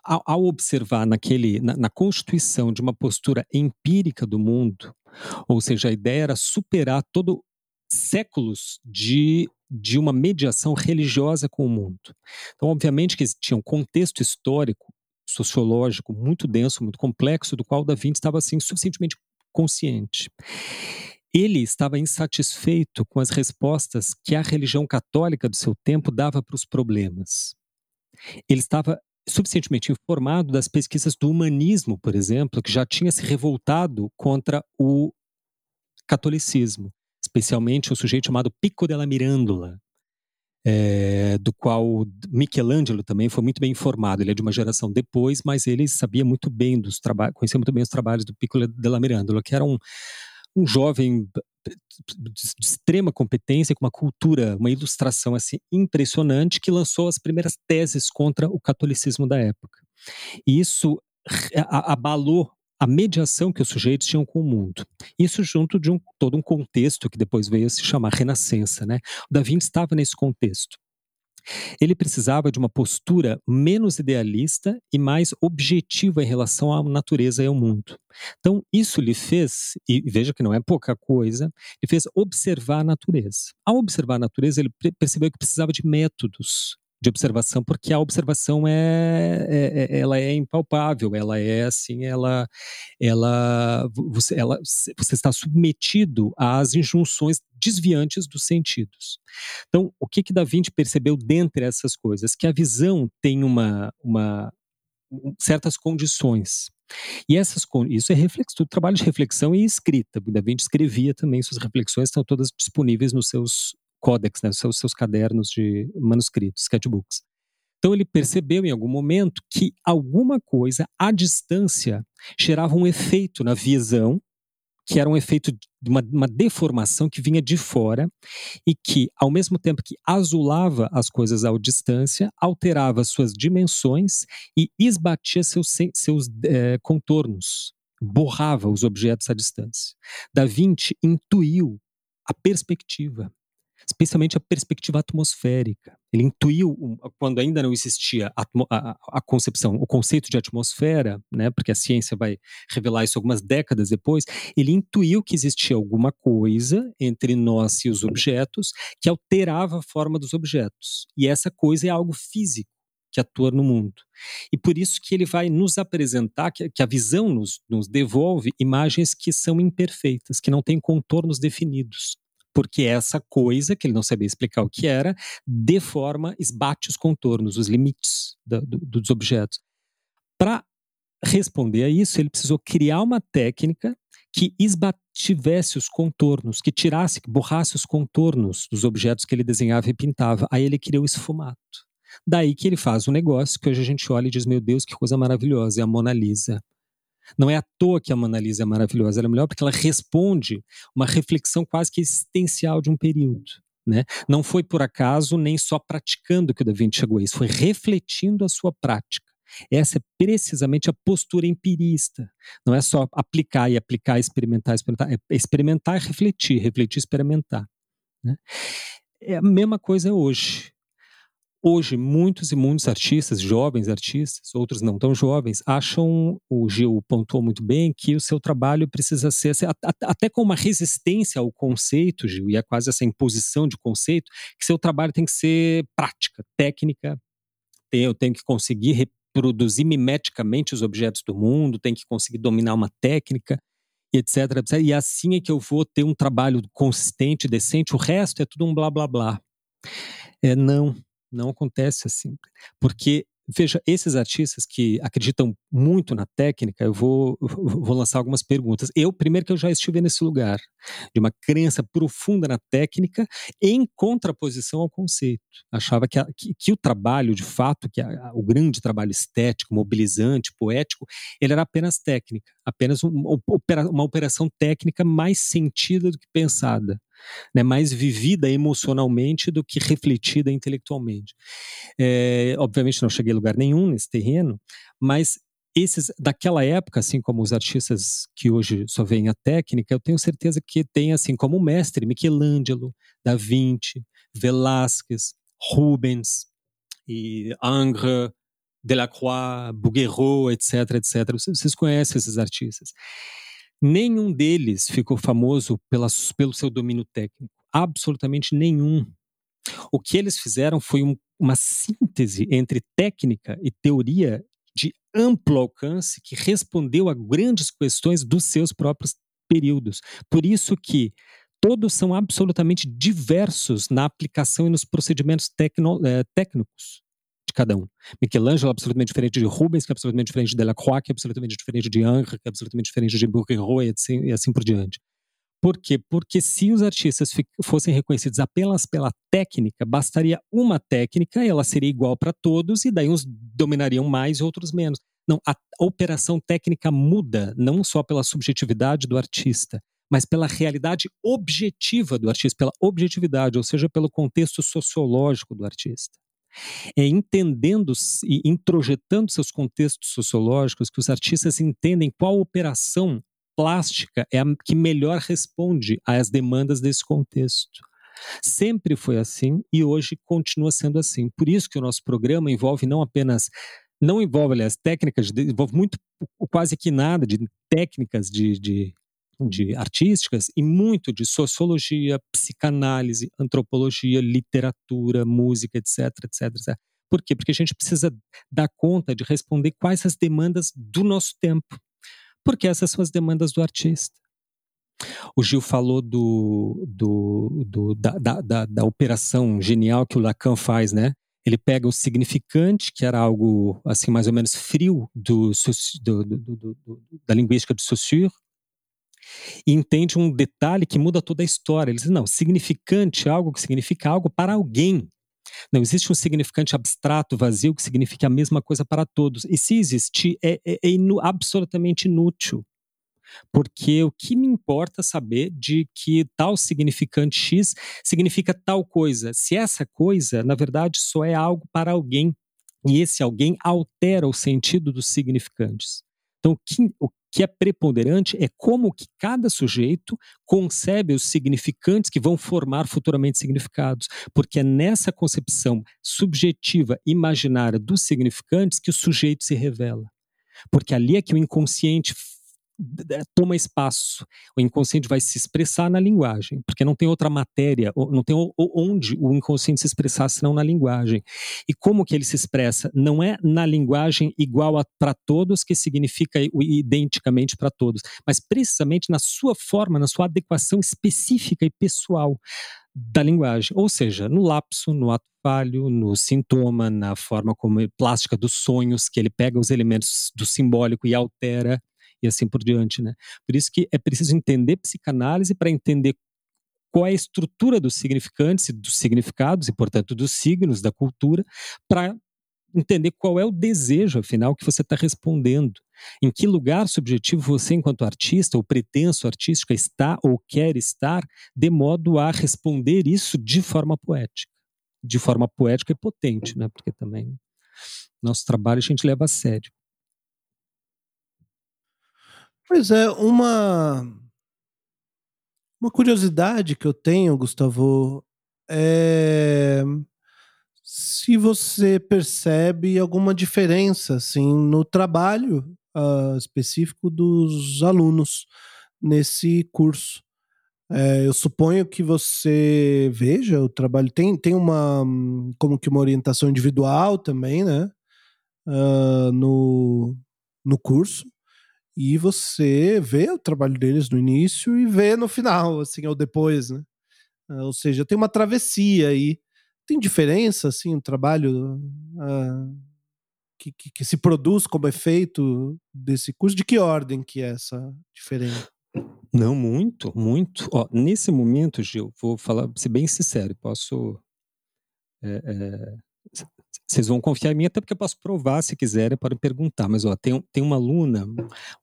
ao, observar naquele, na, na constituição de uma postura empírica do mundo, ou seja, a ideia era superar todo séculos de, de uma mediação religiosa com o mundo. Então, obviamente que tinha um contexto histórico, sociológico muito denso, muito complexo, do qual Da Vinci estava assim suficientemente consciente. Ele estava insatisfeito com as respostas que a religião católica do seu tempo dava para os problemas. Ele estava suficientemente informado das pesquisas do humanismo, por exemplo, que já tinha se revoltado contra o catolicismo especialmente um sujeito chamado Pico della Mirandola, é, do qual Michelangelo também foi muito bem informado. Ele é de uma geração depois, mas ele sabia muito bem dos trabalhos, conhecia muito bem os trabalhos do Pico della Mirandola, que era um, um jovem de extrema competência, com uma cultura, uma ilustração assim impressionante, que lançou as primeiras teses contra o catolicismo da época. E isso abalou a mediação que os sujeitos tinham com o mundo. Isso junto de um, todo um contexto que depois veio a se chamar Renascença. Né? O estava nesse contexto. Ele precisava de uma postura menos idealista e mais objetiva em relação à natureza e ao mundo. Então, isso lhe fez, e veja que não é pouca coisa, lhe fez observar a natureza. Ao observar a natureza, ele percebeu que precisava de métodos de observação, porque a observação é, é, é, ela é impalpável, ela é assim, ela, ela, você, ela, você está submetido às injunções desviantes dos sentidos. Então, o que que Da Vinci percebeu dentre essas coisas? Que a visão tem uma, uma certas condições. E essas, isso é reflexo, trabalho de reflexão e escrita. Da Vinci escrevia também, suas reflexões estão todas disponíveis nos seus códex, né, seus, seus cadernos de manuscritos, sketchbooks. Então ele percebeu em algum momento que alguma coisa à distância gerava um efeito na visão, que era um efeito de uma, uma, deformação que vinha de fora e que, ao mesmo tempo que azulava as coisas à distância, alterava suas dimensões e esbatia seus, seus é, contornos, borrava os objetos à distância. Da Vinci intuiu a perspectiva especialmente a perspectiva atmosférica. Ele intuiu, quando ainda não existia a, a, a, concepção, o conceito de atmosfera, né, porque a ciência vai revelar isso algumas décadas depois, ele intuiu que existia alguma coisa entre nós e os objetos que alterava a forma dos objetos. E essa coisa é algo físico que atua no mundo. E por isso que ele vai nos apresentar, que, que a visão nos, nos devolve imagens que são imperfeitas, que não têm contornos definidos porque essa coisa, que ele não sabia explicar o que era, deforma, esbate os contornos, os limites da, do, dos objetos. Para responder a isso, ele precisou criar uma técnica que esbativesse os contornos, que tirasse, que borrasse os contornos dos objetos que ele desenhava e pintava. Aí ele criou o esfumato. Daí que ele faz um negócio que hoje a gente olha e diz: Meu Deus, que coisa maravilhosa, é a Mona Lisa. Não é à toa que a Mona Lisa é maravilhosa, ela é melhor porque ela responde uma reflexão quase que existencial de um período. Né? Não foi por acaso nem só praticando que o Da Vinci chegou a isso, foi refletindo a sua prática. Essa é precisamente a postura empirista. Não é só aplicar e aplicar, experimentar, experimentar. É experimentar e refletir, refletir e experimentar. Né? É a mesma coisa hoje. Hoje, muitos e muitos artistas, jovens artistas, outros não tão jovens, acham, o Gil pontuou muito bem, que o seu trabalho precisa ser, até com uma resistência ao conceito, Gil, e é quase essa imposição de conceito, que seu trabalho tem que ser prática, técnica, eu tenho que conseguir reproduzir mimeticamente os objetos do mundo, tenho que conseguir dominar uma técnica, etc, etc. E assim é que eu vou ter um trabalho consistente, decente, o resto é tudo um blá blá blá. É, não, não acontece assim. Porque veja, esses artistas que acreditam muito na técnica, eu vou, vou lançar algumas perguntas. Eu, primeiro que eu já estive nesse lugar, de uma crença profunda na técnica, em contraposição ao conceito. Achava que, a, que, que, o trabalho, de fato, que a, o grande trabalho estético, mobilizante, poético, ele era apenas técnica, apenas um, uma operação técnica mais sentida do que pensada né, mais vivida emocionalmente do que refletida intelectualmente. É, obviamente não cheguei a lugar nenhum nesse terreno, mas esses daquela época, assim como os artistas que hoje só veem a técnica, eu tenho certeza que tem assim como mestre Michelangelo, Da Vinci, Velázquez, Rubens e Ingres, Delacroix, Bouguereau, etc, etc. Vocês conhecem esses artistas. Nenhum deles ficou famoso pela, pelo seu domínio técnico. Absolutamente nenhum. O que eles fizeram foi um, uma síntese entre técnica e teoria de amplo alcance que respondeu a grandes questões dos seus próprios períodos. Por isso que todos são absolutamente diversos na aplicação e nos procedimentos tecno, é, técnicos de cada um. Michelangelo é absolutamente diferente de Rubens, que é absolutamente diferente de Delacroix, que é absolutamente diferente de Ingres, que é absolutamente diferente de Bouguereau e assim, e assim por diante. Por quê? Porque se os artistas fossem reconhecidos apenas pela técnica, bastaria uma técnica ela seria igual para todos, e daí uns dominariam mais e outros menos. Não, a operação técnica muda não só pela subjetividade do artista, mas pela realidade objetiva do artista, pela objetividade, ou seja, pelo contexto sociológico do artista. É entendendo e introjetando seus contextos sociológicos que os artistas entendem qual operação plástica é a que melhor responde às demandas desse contexto. Sempre foi assim e hoje continua sendo assim. Por isso que o nosso programa envolve não apenas não envolve, aliás, técnicas, envolve muito, quase que nada de técnicas de, de de artísticas e muito de sociologia, psicanálise, antropologia, literatura, música, etc, etc, etc. Por quê? Porque a gente precisa dar conta de responder quais as demandas do nosso tempo. Porque essas são as demandas do artista. O Gil falou do, do, do da, da, da, da, operação genial que o Lacan faz, né? Ele pega o significante, que era algo assim mais ou menos frio do, do, do da linguística de Saussure, e entende um detalhe que muda toda a história. Ele diz: não, significante é algo que significa algo para alguém. Não existe um significante abstrato, vazio, que signifique a mesma coisa para todos. E se existir, é, é, é inu absolutamente inútil. Porque o que me importa saber de que tal significante X significa tal coisa, se essa coisa, na verdade, só é algo para alguém. E esse alguém altera o sentido dos significantes. Então, o que, o que é preponderante é como que cada sujeito concebe os significantes que vão formar futuramente significados, porque é nessa concepção subjetiva, imaginária dos significantes que o sujeito se revela. Porque ali é que o inconsciente toma espaço. O inconsciente vai se expressar na linguagem, porque não tem outra matéria, não tem onde o inconsciente se expressar senão na linguagem. E como que ele se expressa? Não é na linguagem igual para todos, que significa identicamente para todos, mas precisamente na sua forma, na sua adequação específica e pessoal da linguagem, ou seja, no lapso, no ato falho, no sintoma, na forma como plástica dos sonhos, que ele pega os elementos do simbólico e altera e assim por diante, né? Por isso que é preciso entender psicanálise para entender qual é a estrutura dos significantes dos significados e, portanto, dos signos da cultura, para entender qual é o desejo, afinal, que você está respondendo. Em que lugar subjetivo você, enquanto artista ou pretenso artística, está ou quer estar, de modo a responder isso de forma poética. De forma poética e potente, né? Porque também nosso trabalho a gente leva a sério. Pois é, uma uma curiosidade que eu tenho, Gustavo, é se você percebe alguma diferença assim no trabalho uh, específico dos alunos nesse curso. É, eu suponho que você veja o trabalho tem, tem uma como que uma orientação individual também, né? Uh, no, no curso e você vê o trabalho deles no início e vê no final, assim, ou depois, né? Uh, ou seja, tem uma travessia aí. Tem diferença, assim, o trabalho uh, que, que, que, se produz como efeito desse curso? De que ordem que é essa diferença? Não, muito, muito. Ó, nesse momento, Gil, vou falar, ser bem sincero, posso. É, vocês vão confiar em mim, até porque eu posso provar se quiserem, podem perguntar. Mas ó, tem, tem uma aluna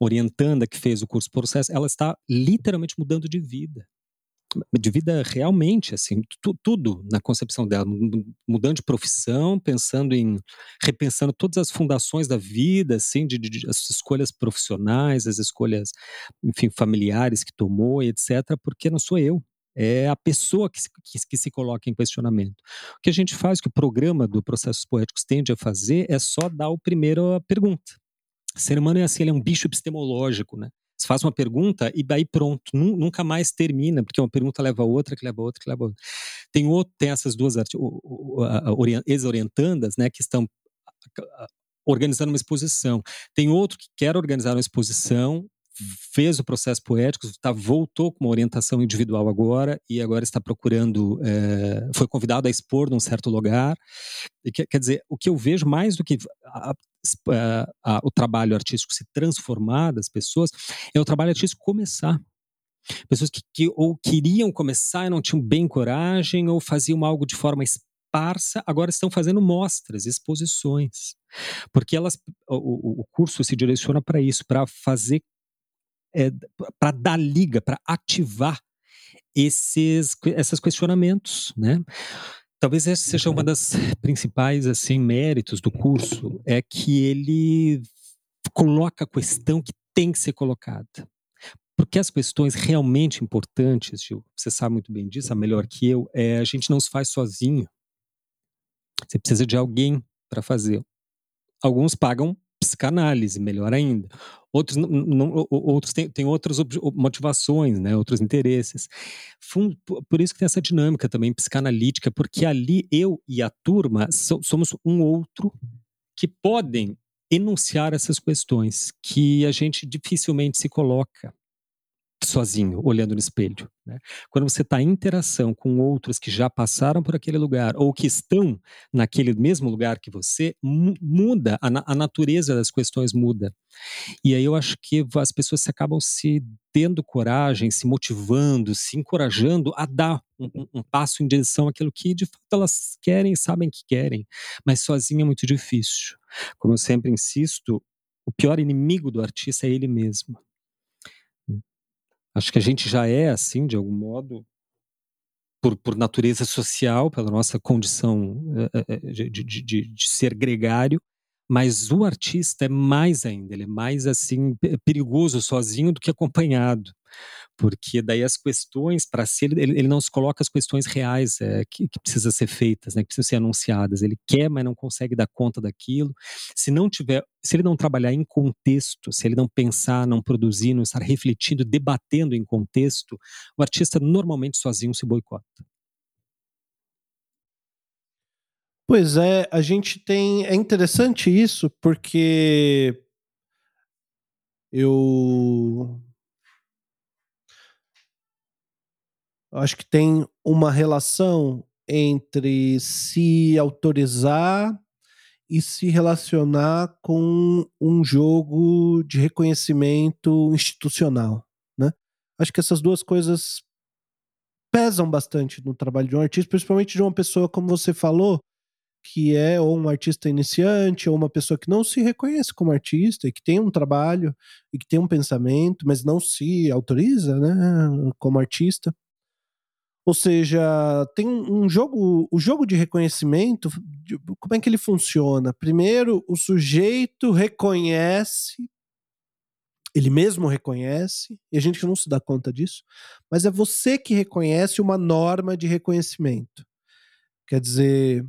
orientanda que fez o curso processo, ela está literalmente mudando de vida. De vida realmente, assim, tu, tudo na concepção dela, mudando de profissão, pensando em, repensando todas as fundações da vida, assim, de, de, as escolhas profissionais, as escolhas, enfim, familiares que tomou, etc, porque não sou eu, é a pessoa que se, que, que se coloca em questionamento. O que a gente faz, que o programa do Processos Poéticos tende a fazer, é só dar o primeiro pergunta. O ser humano é assim, ele é um bicho epistemológico, né? Você faz uma pergunta e daí pronto, nunca mais termina, porque uma pergunta leva a outra, que leva a outra, que leva a outra. Tem, outro, tem essas duas ex-orientandas, né, que estão organizando uma exposição. Tem outro que quer organizar uma exposição, fez o processo poético, tá, voltou com uma orientação individual agora e agora está procurando, é, foi convidado a expor num certo lugar. E, quer, quer dizer, o que eu vejo mais do que a, a, a, o trabalho artístico se transformar das pessoas, é o trabalho artístico começar. Pessoas que, que ou queriam começar e não tinham bem coragem, ou faziam algo de forma esparsa, agora estão fazendo mostras, exposições. Porque elas, o, o curso se direciona para isso, para fazer, é, para dar liga, para ativar esses, esses questionamentos, né? Talvez essa seja uma das principais assim méritos do curso, é que ele coloca a questão que tem que ser colocada. Porque as questões realmente importantes, Gil, você sabe muito bem disso, a melhor que eu, é a gente não se faz sozinho. Você precisa de alguém para fazer. Alguns pagam psicanálise, melhor ainda. Outros, não, não, outros têm, têm outras motivações, né, outros interesses. Por isso que tem essa dinâmica também psicanalítica, porque ali eu e a turma somos um outro que podem enunciar essas questões que a gente dificilmente se coloca sozinho, olhando no espelho. Né? Quando você está em interação com outros que já passaram por aquele lugar ou que estão naquele mesmo lugar que você, muda, a, a natureza das questões muda. E aí eu acho que as pessoas se acabam se tendo coragem, se motivando, se encorajando a dar um, um, passo em direção àquilo que de fato elas querem sabem que querem, mas sozinho é muito difícil. Como eu sempre insisto, o pior inimigo do artista é ele mesmo. Acho que a gente já é assim, de algum modo, por, por natureza social, pela nossa condição é, de, de, de, de, ser gregário, mas o artista é mais ainda, ele é mais assim perigoso sozinho do que acompanhado porque daí as questões para si ele, ele não se coloca as questões reais é, que, que precisam ser feitas, né, que precisam ser anunciadas. Ele quer, mas não consegue dar conta daquilo. Se não tiver, se ele não trabalhar em contexto, se ele não pensar, não produzir, não estar refletindo, debatendo em contexto, o artista normalmente sozinho se boicota. Pois é, a gente tem. É interessante isso, porque eu acho que tem uma relação entre se autorizar e se relacionar com um jogo de reconhecimento institucional, né? Acho que essas duas coisas pesam bastante no trabalho de um artista, principalmente de uma pessoa como você falou, que é ou um artista iniciante ou uma pessoa que não se reconhece como artista e que tem um trabalho e que tem um pensamento, mas não se autoriza, né, como artista. Ou seja, tem um jogo, o jogo de reconhecimento, como é que ele funciona? Primeiro, o sujeito reconhece, ele mesmo reconhece, e a gente não se dá conta disso, mas é você que reconhece uma norma de reconhecimento. Quer dizer,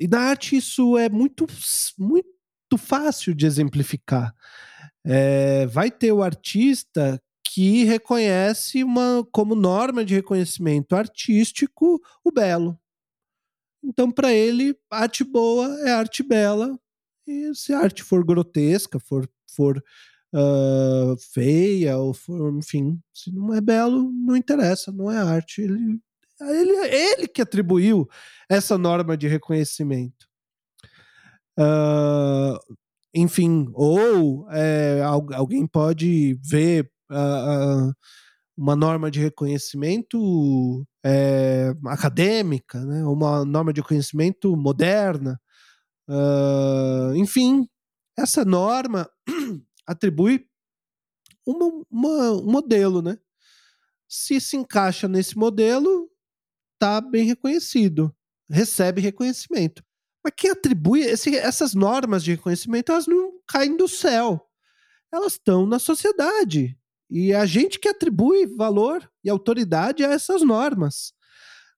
e na arte isso é muito, muito fácil de exemplificar. É, vai ter o artista que reconhece uma como norma de reconhecimento artístico o belo. Então, para ele, arte boa é arte bela. E se a arte for grotesca, for, for uh, feia, ou for, enfim, se não é belo, não interessa, não é arte. Ele, ele, ele que atribuiu essa norma de reconhecimento. Uh, enfim, ou é, alguém pode ver uh, uma norma de reconhecimento é, acadêmica, né? uma norma de reconhecimento moderna. Enfim, essa norma atribui uma, uma, um modelo, né? Se se encaixa nesse modelo, tá bem reconhecido, recebe reconhecimento. Mas quem atribui esse, essas normas de reconhecimento, elas não caem do céu. Elas estão na sociedade. E é a gente que atribui valor e autoridade a essas normas.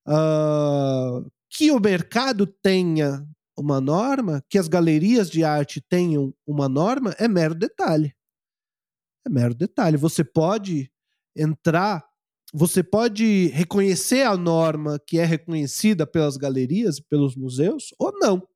Uh, que o mercado tenha uma norma, que as galerias de arte tenham uma norma, é mero detalhe. É mero detalhe. Você pode entrar, você pode reconhecer a norma que é reconhecida pelas galerias e pelos museus, ou não.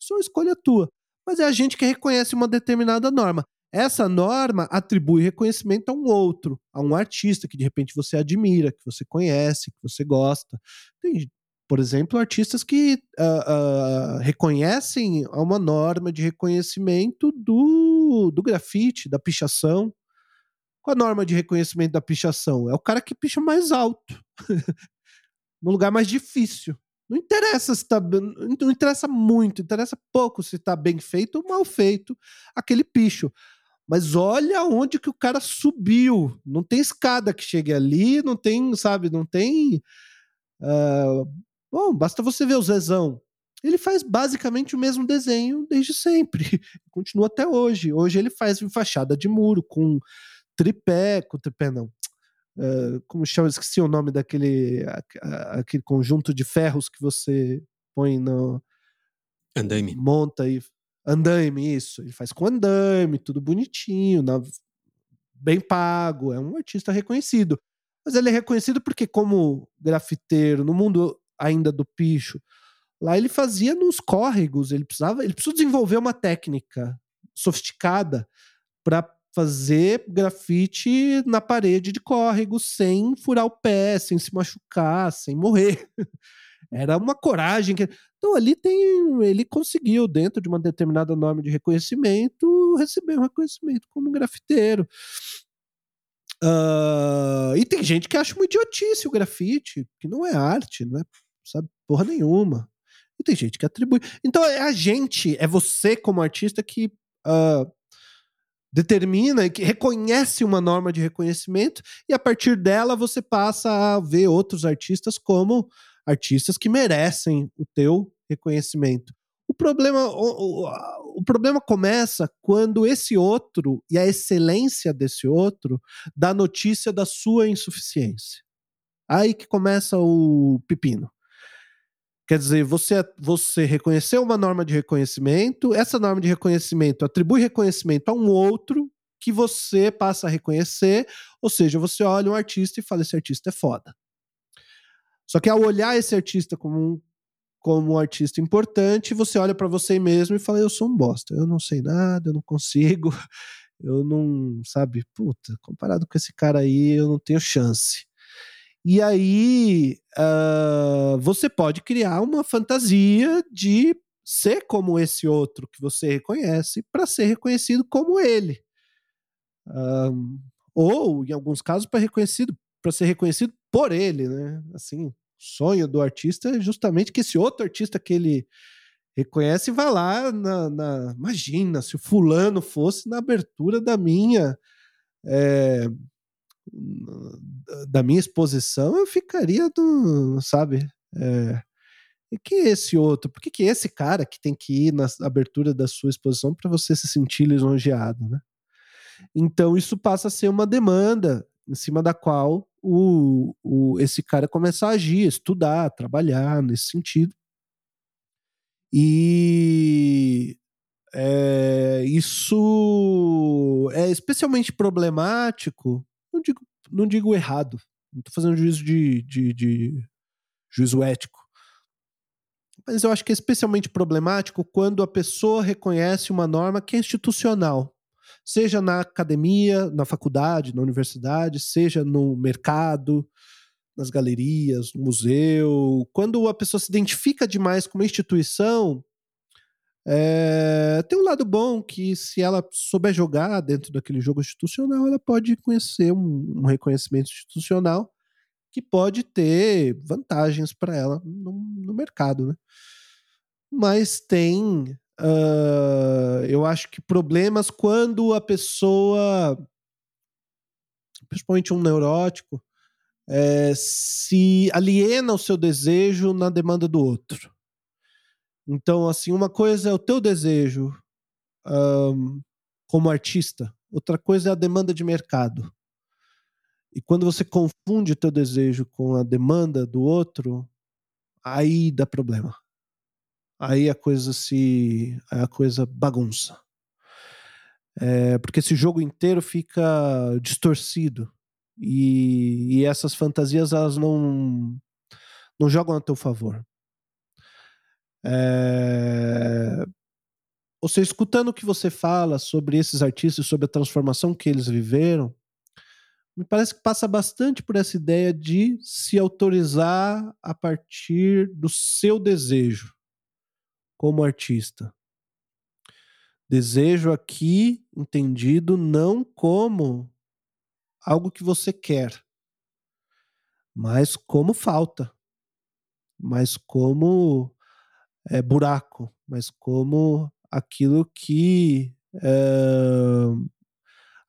Isso é uma escolha tua. Mas é a gente que reconhece uma determinada norma. Essa norma atribui reconhecimento a um outro, a um artista que de repente você admira, que você conhece, que você gosta. Tem, por exemplo, artistas que uh, uh, reconhecem uma norma de reconhecimento do, do grafite, da pichação. Qual a norma de reconhecimento da pichação? É o cara que picha mais alto, no lugar mais difícil. Não interessa se tá, não interessa muito, interessa pouco se está bem feito ou mal feito aquele picho. Mas olha onde que o cara subiu. Não tem escada que chegue ali, não tem, sabe, não tem. Uh, bom, basta você ver o Zezão. Ele faz basicamente o mesmo desenho desde sempre. Continua até hoje. Hoje ele faz fachada de muro com tripé, com tripé não. Uh, como chama? Esqueci o nome daquele aquele conjunto de ferros que você põe no. Andaime. Monta e Andaime, isso. Ele faz com andaime, tudo bonitinho, na... bem pago. É um artista reconhecido. Mas ele é reconhecido porque, como grafiteiro, no mundo ainda do picho, lá ele fazia nos córregos. Ele precisava, ele precisou desenvolver uma técnica sofisticada para fazer grafite na parede de córrego sem furar o pé, sem se machucar, sem morrer. Era uma coragem que. Então ali tem. Ele conseguiu, dentro de uma determinada norma de reconhecimento, receber um reconhecimento como grafiteiro. Uh, e tem gente que acha uma idiotice o grafite, que não é arte, não é sabe, porra nenhuma. E tem gente que atribui. Então é a gente, é você como artista que uh, determina, que reconhece uma norma de reconhecimento e a partir dela você passa a ver outros artistas como artistas que merecem o teu reconhecimento. O problema, o, o, o, problema começa quando esse outro e a excelência desse outro dá notícia da sua insuficiência. Aí que começa o pepino. Quer dizer, você, você reconheceu uma norma de reconhecimento, essa norma de reconhecimento atribui reconhecimento a um outro que você passa a reconhecer, ou seja, você olha um artista e fala: esse artista é foda. Só que ao olhar esse artista como um, como um artista importante, você olha para você mesmo e fala: eu sou um bosta, eu não sei nada, eu não consigo, eu não, sabe, puta, comparado com esse cara aí, eu não tenho chance. E aí uh, você pode criar uma fantasia de ser como esse outro que você reconhece para ser reconhecido como ele. Um, ou, em alguns casos, para reconhecido para ser reconhecido por ele, né? Assim, sonho do artista é justamente que esse outro artista que ele reconhece vá lá na, na imagina se o fulano fosse na abertura da minha é, da minha exposição eu ficaria do, sabe é, e que esse outro por que, que esse cara que tem que ir na abertura da sua exposição para você se sentir lisonjeado né então isso passa a ser uma demanda em cima da qual o, o, esse cara começar a agir, estudar, trabalhar nesse sentido. E é, isso é especialmente problemático, não digo, errado, não estou fazendo juízo de, de, de juízo ético, mas eu acho que é especialmente problemático quando a pessoa reconhece uma norma que é institucional seja na academia, na faculdade, na universidade, seja no mercado, nas galerias, no museu. Quando a pessoa se identifica demais com uma instituição, É, tem um lado bom que, se ela souber jogar dentro daquele jogo institucional, ela pode conhecer um, um reconhecimento institucional que pode ter vantagens para ela no, no, mercado, né? Mas tem, uh, eu acho que problemas quando a pessoa, principalmente um neurótico, é, se aliena o seu desejo na demanda do outro. Então, assim, uma coisa é o teu desejo um, como artista, outra coisa é a demanda de mercado. E quando você confunde o teu desejo com a demanda do outro, aí dá problema. Aí a coisa se. a coisa bagunça. É, porque esse jogo inteiro fica distorcido. E, e essas fantasias, elas não, não jogam a teu favor. É... Ou seja, escutando o que você fala sobre esses artistas, sobre a transformação que eles viveram, me parece que passa bastante por essa ideia de se autorizar a partir do seu desejo como artista. Desejo aqui entendido não como algo que você quer, mas como falta, mas como é, buraco, mas como aquilo que é,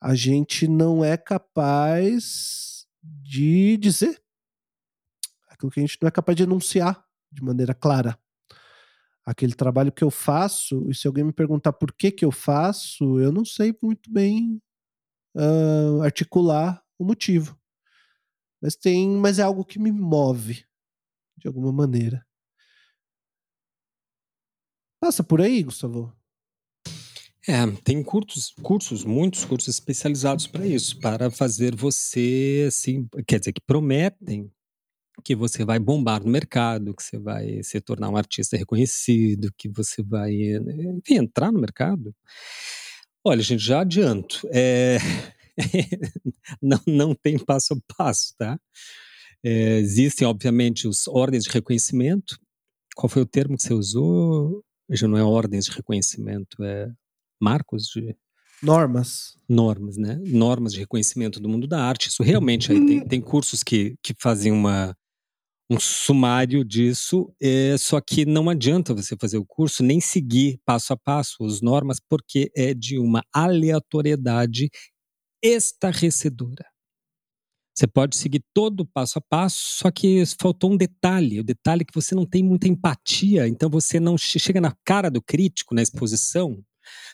a gente não é capaz de dizer, aquilo que a gente não é capaz de enunciar de maneira clara. Aquele trabalho que eu faço, e se alguém me perguntar por que, que eu faço, eu não sei muito bem uh, articular o motivo. Mas tem, mas é algo que me move de alguma maneira. Passa por aí, Gustavo? É, tem cursos, cursos, muitos cursos especializados para isso, para fazer você, assim, quer dizer, que prometem que você vai bombar no mercado, que você vai se tornar um artista reconhecido, que você vai, enfim, entrar no mercado. Olha, gente, já adianto, é... não, não tem passo a passo, tá? É, existem, obviamente, os ordens de reconhecimento. Qual foi o termo que você usou? Já não é ordens de reconhecimento, é marcos de normas. Normas, né? Normas de reconhecimento do mundo da arte. Isso realmente aí tem, tem cursos que, que fazem uma, um sumário disso, é, só que não adianta você fazer o curso nem seguir passo a passo as normas, porque é de uma aleatoriedade estarrecedora. Você pode seguir todo passo a passo, só que faltou um detalhe, o detalhe é que você não tem muita empatia, então você não chega na cara do crítico na exposição,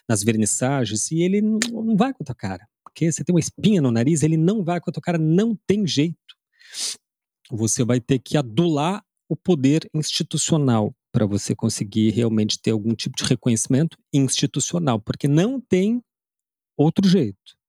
nas vernissagens, e ele não vai com a tua cara. Porque você tem uma espinha no nariz, ele não vai com a tua cara, não tem jeito. Você vai ter que adular o poder institucional para você conseguir realmente ter algum tipo de reconhecimento institucional, porque não tem outro jeito.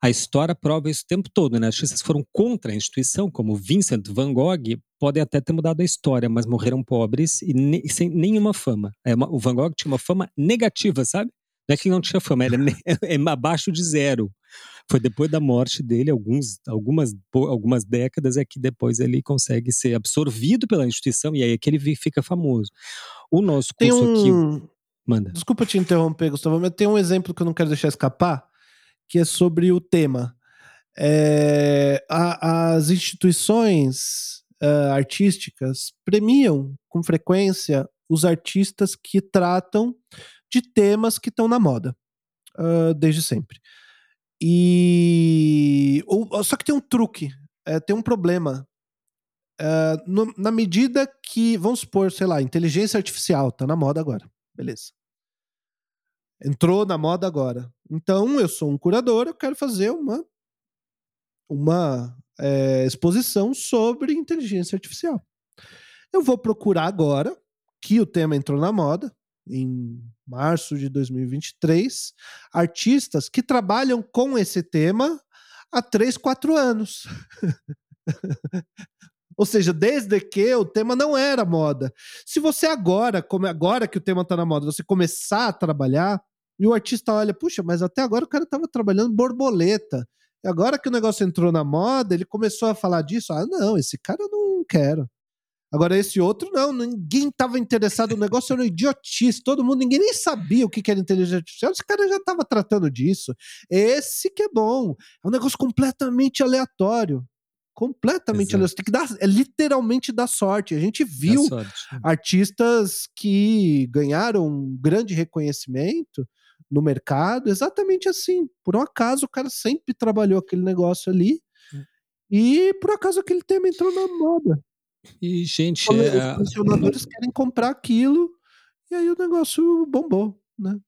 A história prova isso o tempo todo, né? Artistas foram contra a instituição, como Vincent van Gogh, podem até ter mudado a história, mas morreram pobres e, ne sem nenhuma fama. É uma, o Van Gogh tinha uma fama negativa, sabe? Não é que ele não tinha fama, era é abaixo de zero. Foi depois da morte dele, alguns, algumas, algumas décadas, é que depois ele consegue ser absorvido pela instituição e aí é que ele fica famoso. O nosso curso um... aqui. Manda. Desculpa te interromper, Gustavo, mas tem um exemplo que eu não quero deixar escapar que é sobre o tema. É, a, as instituições uh, artísticas premiam com frequência os artistas que tratam de temas que estão na moda uh, desde sempre. E ou, só que tem um truque, é, tem um problema. Uh, no, na medida que, vamos supor, sei lá, inteligência artificial tá na moda agora, beleza? Entrou na moda agora. Então, eu sou um curador, eu quero fazer uma, uma é, exposição sobre inteligência artificial. Eu vou procurar agora, que o tema entrou na moda, em março de 2023, artistas que trabalham com esse tema há 3, 4 anos. Ou seja, desde que o tema não era moda. Se você agora, como agora que o tema está na moda, você começar a trabalhar, e o artista olha, puxa, mas até agora o cara estava trabalhando borboleta. E agora que o negócio entrou na moda, ele começou a falar disso. Ah, não, esse cara eu não quero. Agora, esse outro, não, ninguém estava interessado, o negócio era idiotice, todo mundo, ninguém nem sabia o que era inteligência artificial, esse cara já estava tratando disso. Esse que é bom, é um negócio completamente aleatório. Completamente aleatório. Você tem que dar, é literalmente dar sorte. A gente viu artistas que ganharam um grande reconhecimento no mercado exatamente assim. Por um acaso, o cara sempre trabalhou aquele negócio ali. Hum. E por acaso aquele tema entrou na moda. E, gente. É... Os funcionadores querem comprar aquilo, e aí o negócio bombou, né?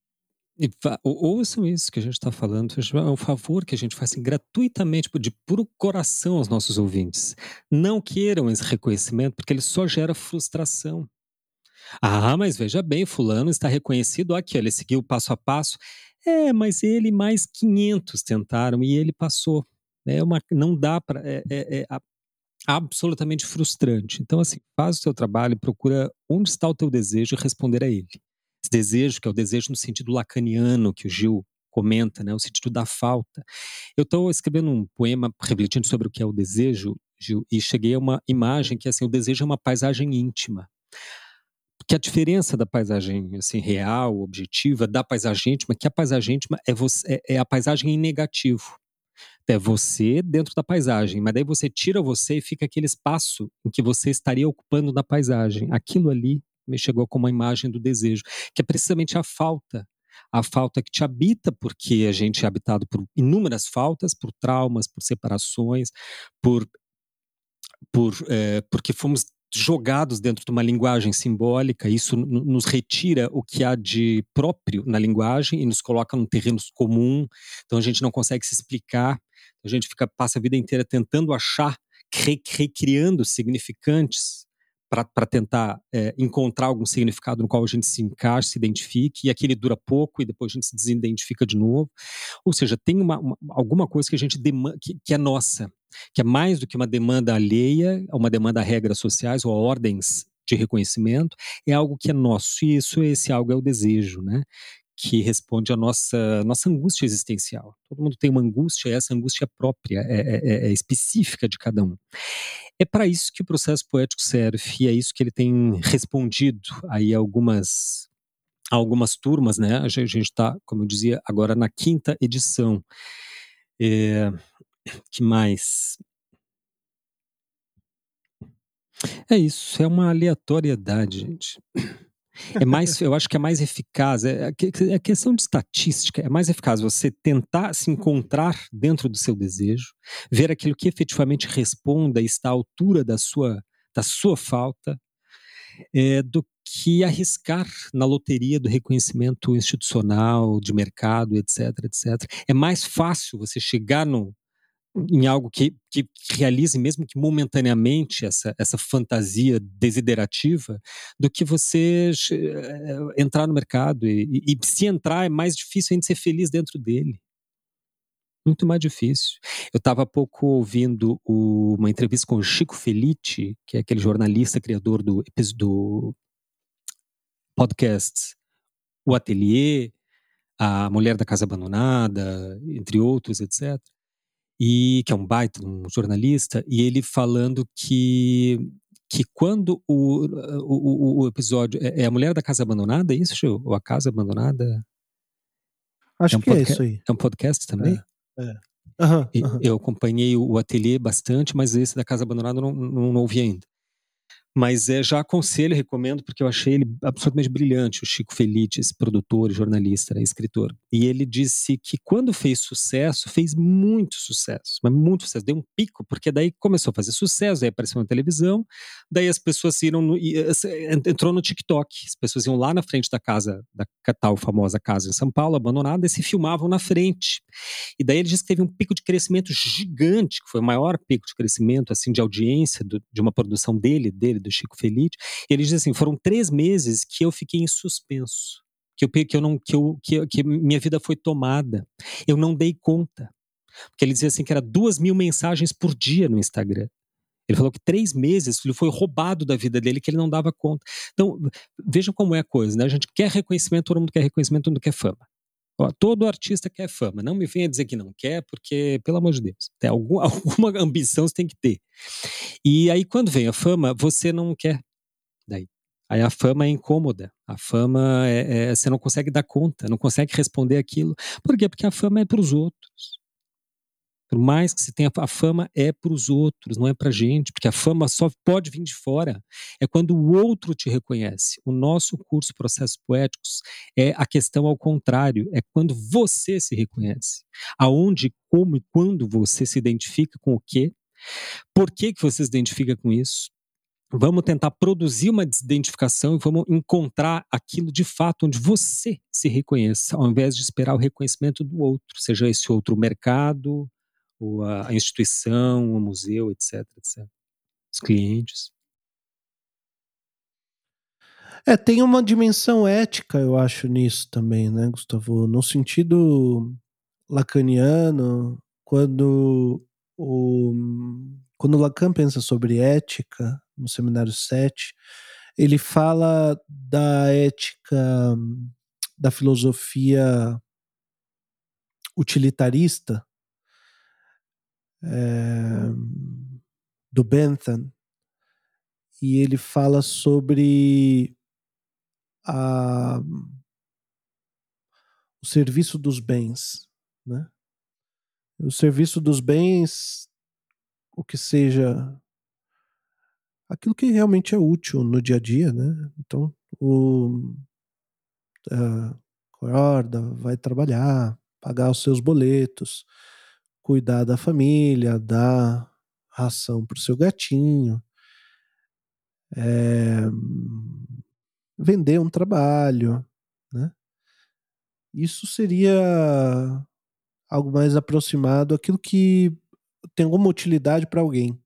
E ouçam isso que a gente está falando, é um favor que a gente faz assim, gratuitamente, de puro coração aos nossos ouvintes. Não queiram esse reconhecimento, porque ele só gera frustração. Ah, mas veja bem, fulano está reconhecido aqui, ele seguiu passo a passo. É, mas ele mais 500 tentaram e ele passou. É uma, não dá para. É, é, é, absolutamente frustrante. Então, assim, faz o seu trabalho, procura onde está o teu desejo e responder a ele. Esse desejo, que é o desejo no sentido lacaniano que o Gil comenta, né, o sentido da falta. Eu estou escrevendo um poema refletindo sobre o que é o desejo, Gil, e cheguei a uma imagem que assim, o desejo é uma paisagem íntima. Que a diferença da paisagem assim real, objetiva, da paisagem íntima, que a paisagem íntima é, você, é, é a paisagem em negativo é você dentro da paisagem, mas daí você tira você e fica aquele espaço em que você estaria ocupando na paisagem. Aquilo ali me chegou como uma imagem do desejo, que é precisamente a falta. A falta que te habita, porque a gente é habitado por inúmeras faltas, por traumas, por separações, por, por é, porque fomos jogados dentro de uma linguagem simbólica, isso nos retira o que há de próprio na linguagem e nos coloca num terreno comum, então a gente não consegue se explicar, a gente fica passa a vida inteira tentando achar, recriando significantes para tentar é, encontrar algum significado no qual a gente se encaixa, se identifique, e aquele dura pouco e depois a gente se desidentifica de novo. Ou seja, tem uma, uma alguma coisa que a gente demanda, que, que, é nossa, que é mais do que uma demanda alheia, uma demanda a regras sociais ou a ordens de reconhecimento, é algo que é nosso, e isso, esse algo é o desejo, né? Que responde à nossa, nossa angústia existencial. Todo mundo tem uma angústia, e essa angústia é própria, é, é, é específica de cada um. É para isso que o processo poético serve, e é isso que ele tem respondido aí algumas, algumas turmas, né? A gente está, como eu dizia, agora na quinta edição. É, que mais? É isso, é uma aleatoriedade, gente. É mais, eu acho que é mais eficaz, é, é, é questão de estatística, é mais eficaz você tentar se encontrar dentro do seu desejo, ver aquilo que efetivamente responda e está à altura da sua, da sua falta, é, do que arriscar na loteria do reconhecimento institucional, de mercado, etc, etc. É mais fácil você chegar no, em algo que, que, realize, mesmo que momentaneamente, essa, essa fantasia desiderativa, do que você eh, entrar no mercado. E, e, e se entrar, é mais difícil ainda ser feliz dentro dele. Muito mais difícil. Eu estava há pouco ouvindo o, uma entrevista com o Chico Felice, que é aquele jornalista criador do, do podcast O Atelier, A Mulher da Casa Abandonada, entre outros, etc e que é um baita, um jornalista, e ele falando que que quando o, o, o episódio é, é a mulher da casa abandonada, é isso, Gil? Ou a casa abandonada? Acho é um que é isso aí. É um podcast também? É. é. Uhum, uhum. Eu acompanhei o ateliê bastante, mas esse da casa abandonada não, não, não ouvi ainda. Mas é, já aconselho, recomendo, porque eu achei ele absolutamente brilhante, o Chico Felice, esse produtor, jornalista, né, escritor. E ele disse que quando fez sucesso, fez muito sucesso, mas muito sucesso, deu um pico, porque daí começou a fazer sucesso, aí apareceu na televisão, daí as pessoas iram, no, entrou no TikTok, as pessoas iam lá na frente da casa, da tal famosa casa em São Paulo, abandonada, e se filmavam na frente. E daí ele disse que teve um pico de crescimento gigante, que foi o maior pico de crescimento, assim, de audiência do, de uma produção dele, dele, do Chico Felice, ele diz assim: foram três meses que eu fiquei em suspenso, que eu, que eu não, que, eu, que, que minha vida foi tomada, eu não dei conta. Porque ele dizia assim que era duas mil mensagens por dia no Instagram. Ele falou que três meses ele foi roubado da vida dele, que ele não dava conta. Então, vejam como é a coisa, né? A gente quer reconhecimento, todo mundo quer reconhecimento, todo mundo quer fama. Todo artista quer fama. Não me venha dizer que não quer, porque, pelo amor de Deus, tem algum, alguma ambição você tem que ter. E aí, quando vem a fama, você não quer. Daí. Aí a fama é incômoda. A fama é, é, você não consegue dar conta, não consegue responder aquilo. Por quê? Porque a fama é para os outros. Por mais que se tenha a fama é para os outros, não é para gente, porque a fama só pode vir de fora. É quando o outro te reconhece. O nosso curso Processos Poéticos é a questão ao contrário, é quando você se reconhece. Aonde, como e quando você se identifica com o quê? Por que, que você se identifica com isso? Vamos tentar produzir uma desidentificação e vamos encontrar aquilo de fato onde você se reconheça, ao invés de esperar o reconhecimento do outro, seja esse outro mercado, ou a, instituição, o museu, etc, etc. Os clientes. É, tem uma dimensão ética, eu acho, nisso também, né, Gustavo? No sentido lacaniano, quando o, quando Lacan pensa sobre ética, no Seminário 7, ele fala da ética da filosofia utilitarista, é, do Bentham, e ele fala sobre a, o serviço dos bens, né? O serviço dos bens, o que seja aquilo que realmente é útil no dia a dia, né? Então, o uh, acorda, vai trabalhar, pagar os seus boletos, cuidar da família, dar ração para o seu gatinho, é, vender um trabalho, né? Isso seria algo mais aproximado aquilo que tem alguma utilidade para alguém.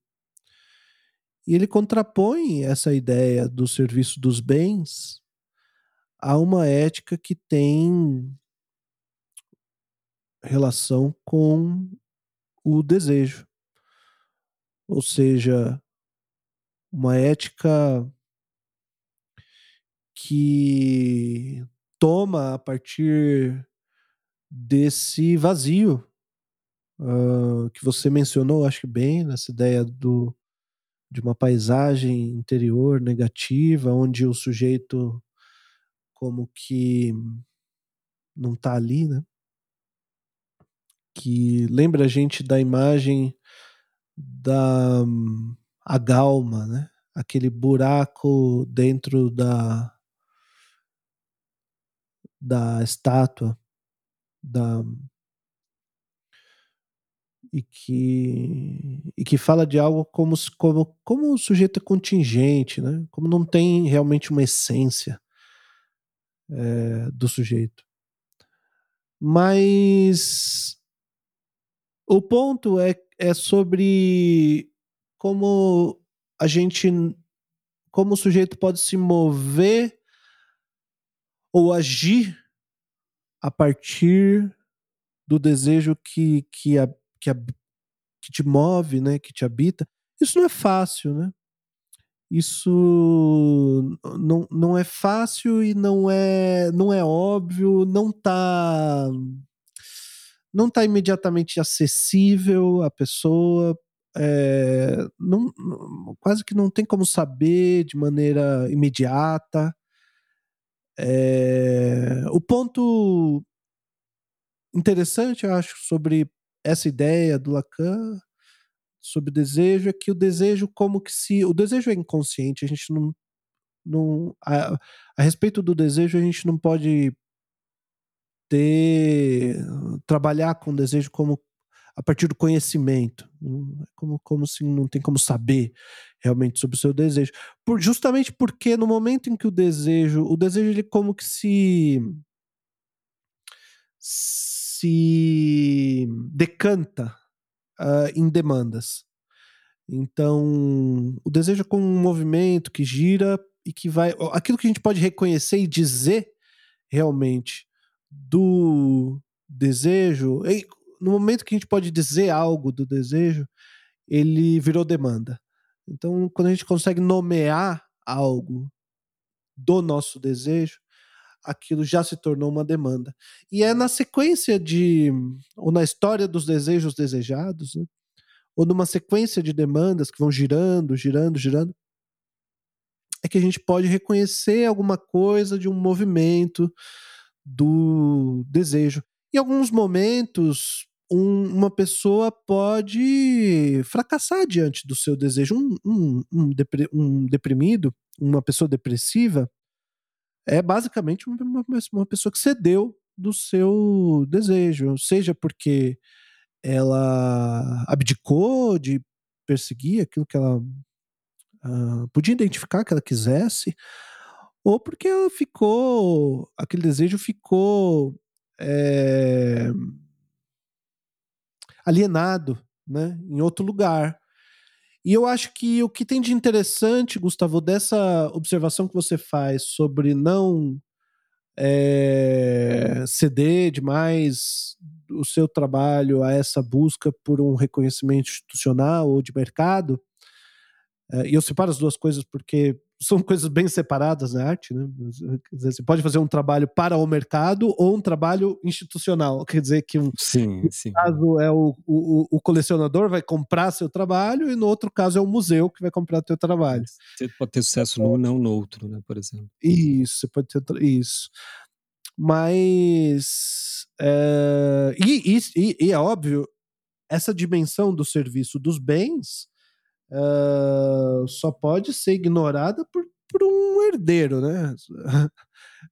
E ele contrapõe essa ideia do serviço dos bens a uma ética que tem relação com o desejo. Ou seja, uma ética que toma a partir desse vazio uh, que você mencionou, acho que bem, nessa ideia do, de uma paisagem interior negativa, onde o sujeito como que não está ali, né? Que lembra a gente da imagem da a galma, né? Aquele buraco dentro da da estátua da e que e que fala de algo como como como um sujeito contingente, né? Como não tem realmente uma essência é, do sujeito. Mas o ponto é, é sobre como a gente. Como o sujeito pode se mover ou agir a partir do desejo que, que, a, que, a, que te move, né, que te habita. Isso não é fácil, né? Isso não, não é fácil e não é, não é óbvio, não está não está imediatamente acessível à pessoa, é, não, quase que não tem como saber de maneira imediata. É, o ponto interessante, eu acho, sobre essa ideia do Lacan, sobre desejo, é que o desejo, como que se. O desejo é inconsciente, a gente não. não a, a respeito do desejo, a gente não pode ter trabalhar com desejo como a partir do conhecimento, como, como se não tem como saber realmente sobre o seu desejo. Por, justamente porque no momento em que o desejo, o desejo ele como que se se decanta uh, em demandas. Então, o desejo é como um movimento que gira e que vai. Aquilo que a gente pode reconhecer e dizer realmente do desejo, no momento que a gente pode dizer algo do desejo, ele virou demanda. Então, quando a gente consegue nomear algo do nosso desejo, aquilo já se tornou uma demanda. E é na sequência de, ou na história dos desejos desejados, né? ou numa sequência de demandas que vão girando, girando, girando, é que a gente pode reconhecer alguma coisa de um movimento do desejo. Em alguns momentos, um, uma pessoa pode fracassar diante do seu desejo. Um, um, um, um deprimido, uma pessoa depressiva, é basicamente uma, uma pessoa que cedeu do seu desejo, seja porque ela abdicou de perseguir aquilo que ela uh, podia identificar que ela quisesse, ou porque ela ficou, aquele desejo ficou é, alienado, né, em outro lugar. E eu acho que o que tem de interessante, Gustavo, dessa observação que você faz sobre não é, ceder demais o seu trabalho a essa busca por um reconhecimento institucional ou de mercado, é, e eu separo as duas coisas porque são coisas bem separadas na arte, né? Quer dizer, você pode fazer um trabalho para o mercado ou um trabalho institucional. Quer dizer que um sim, sim. caso é o, o, o, colecionador vai comprar seu trabalho e no outro caso é o museu que vai comprar seu trabalho. Você pode ter sucesso num, não no outro, né? Por exemplo. Isso, você pode ter isso. Mas é, e, e, e é óbvio essa dimensão do serviço dos bens uh, só pode ser ignorada por, por um herdeiro, né?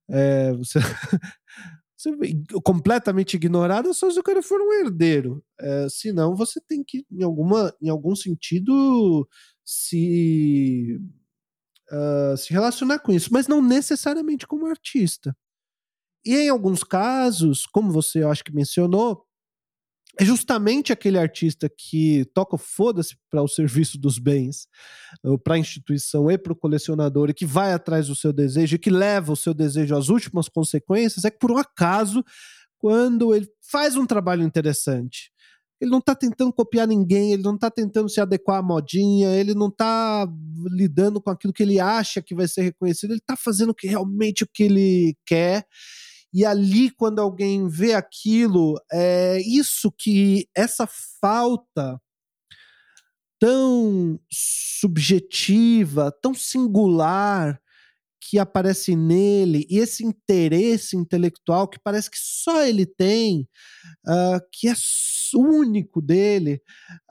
É, você, completamente ignorada só se o cara for um herdeiro. É, senão você tem que, em, alguma, em algum sentido, se, uh, se relacionar com isso, mas não necessariamente como artista. E em alguns casos, como você eu acho que mencionou, é justamente aquele artista que toca foda-se para o serviço dos bens, para a instituição e para o colecionador, e que vai atrás do seu desejo, e que leva o seu desejo às últimas consequências, é que por um acaso, quando ele faz um trabalho interessante, ele não está tentando copiar ninguém, ele não está tentando se adequar à modinha, ele não está lidando com aquilo que ele acha que vai ser reconhecido, ele está fazendo realmente o que ele quer e ali, quando alguém vê aquilo, é isso que essa falta tão subjetiva, tão singular que aparece nele e esse interesse intelectual que parece que só ele tem, uh, que é único dele,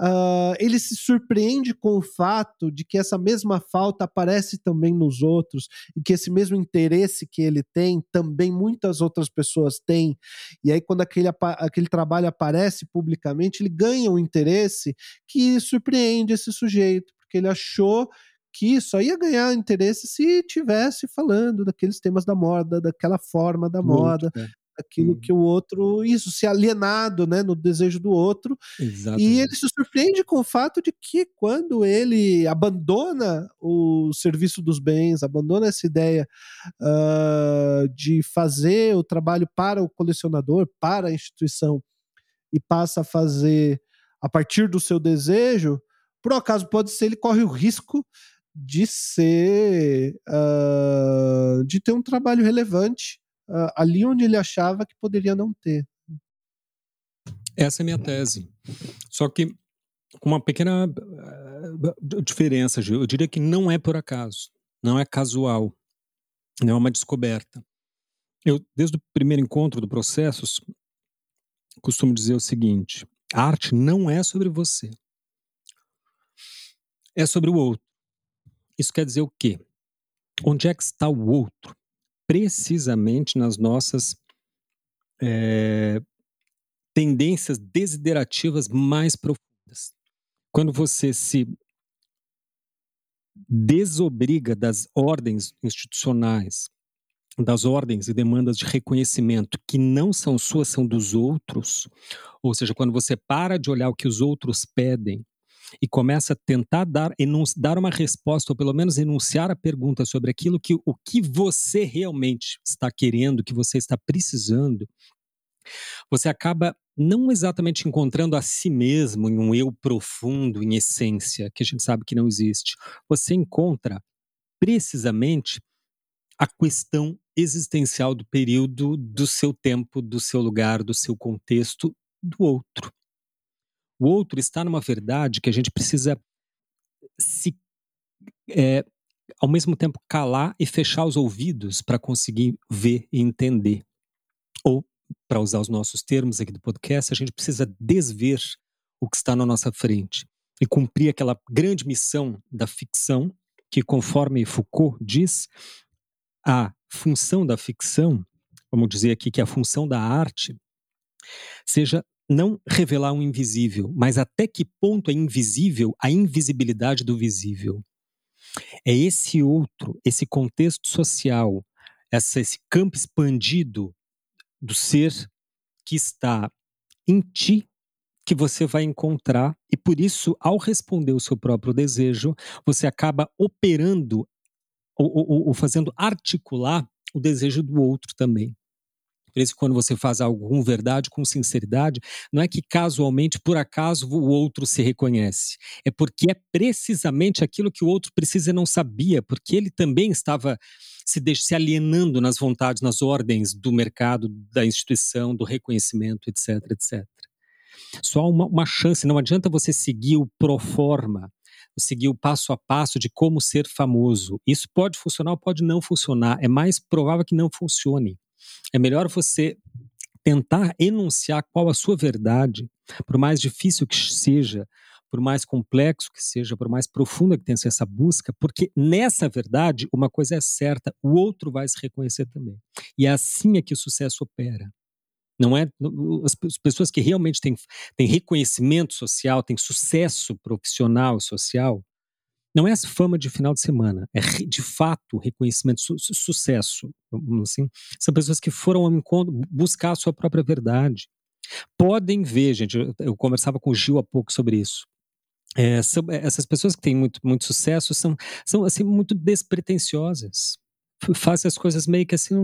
uh, ele se surpreende com o fato de que essa mesma falta aparece também nos outros e que esse mesmo interesse que ele tem também muitas outras pessoas têm. E aí, quando aquele, aquele trabalho aparece publicamente, ele ganha um interesse que surpreende esse sujeito, porque ele achou que só ia ganhar interesse se tivesse falando daqueles temas da moda, daquela forma da Muito, moda, é. aquilo hum. que o outro, isso, se alienado, né, no desejo do outro. Exatamente. E ele se surpreende com o fato de que quando ele abandona o serviço dos bens, abandona essa ideia uh, de fazer o trabalho para o colecionador, para a instituição, e passa a fazer a partir do seu desejo, por acaso pode ser ele corre o risco de ser uh, de ter um trabalho relevante uh, ali onde ele achava que poderia não ter. Essa é a minha tese. Só que com uma pequena uh, diferença, Gil. Eu diria que não é por acaso, não é casual, não é uma descoberta. Eu, desde o primeiro encontro do Processos, costumo dizer o seguinte: a arte não é sobre você, é sobre o outro. Isso quer dizer o quê? Onde é que está o outro? Precisamente nas nossas é, tendências desiderativas mais profundas. Quando você se desobriga das ordens institucionais, das ordens e demandas de reconhecimento que não são suas, são dos outros, ou seja, quando você para de olhar o que os outros pedem e começa a tentar dar, dar uma resposta, ou pelo menos enunciar a pergunta sobre aquilo que o que você realmente está querendo, que você está precisando, você acaba não exatamente encontrando a si mesmo em um eu profundo, em essência, que a gente sabe que não existe. Você encontra precisamente a questão existencial do período, do seu tempo, do seu lugar, do seu contexto, do outro. O outro está numa verdade que a gente precisa se é, ao mesmo tempo calar e fechar os ouvidos para conseguir ver e entender. Ou, para usar os nossos termos aqui do podcast, a gente precisa desver o que está na nossa frente e cumprir aquela grande missão da ficção, que, conforme Foucault diz, a função da ficção, vamos dizer aqui que a função da arte, seja não revelar um invisível, mas até que ponto é invisível a invisibilidade do visível. É esse outro, esse contexto social, essa, esse campo expandido do ser que está em ti que você vai encontrar, e por isso, ao responder o seu próprio desejo, você acaba operando ou, ou, ou fazendo articular o desejo do outro também. Por isso, quando você faz algo com verdade, com sinceridade, não é que casualmente, por acaso, o outro se reconhece. É porque é precisamente aquilo que o outro precisa e não sabia, porque ele também estava se, se alienando nas vontades, nas ordens do mercado, da instituição, do reconhecimento, etc, etc. Só uma, uma chance, não adianta você seguir o pro forma, seguir o passo a passo de como ser famoso. Isso pode funcionar ou pode não funcionar. É mais provável que não funcione. É melhor você tentar enunciar qual a sua verdade, por mais difícil que seja, por mais complexo que seja, por mais profunda que tenha sido essa busca, porque nessa verdade uma coisa é certa, o outro vai se reconhecer também. E é assim é que o sucesso opera. Não é as pessoas que realmente têm, têm reconhecimento social, têm sucesso profissional e social, não é fama de final de semana, é de fato reconhecimento, su sucesso, assim. São pessoas que foram ao encontro, buscar a sua própria verdade. Podem ver, gente, eu, eu conversava com o Gil há pouco sobre isso. É, são, essas pessoas que têm muito, muito sucesso são, são assim, muito despretensiosas fazem as coisas meio que assim,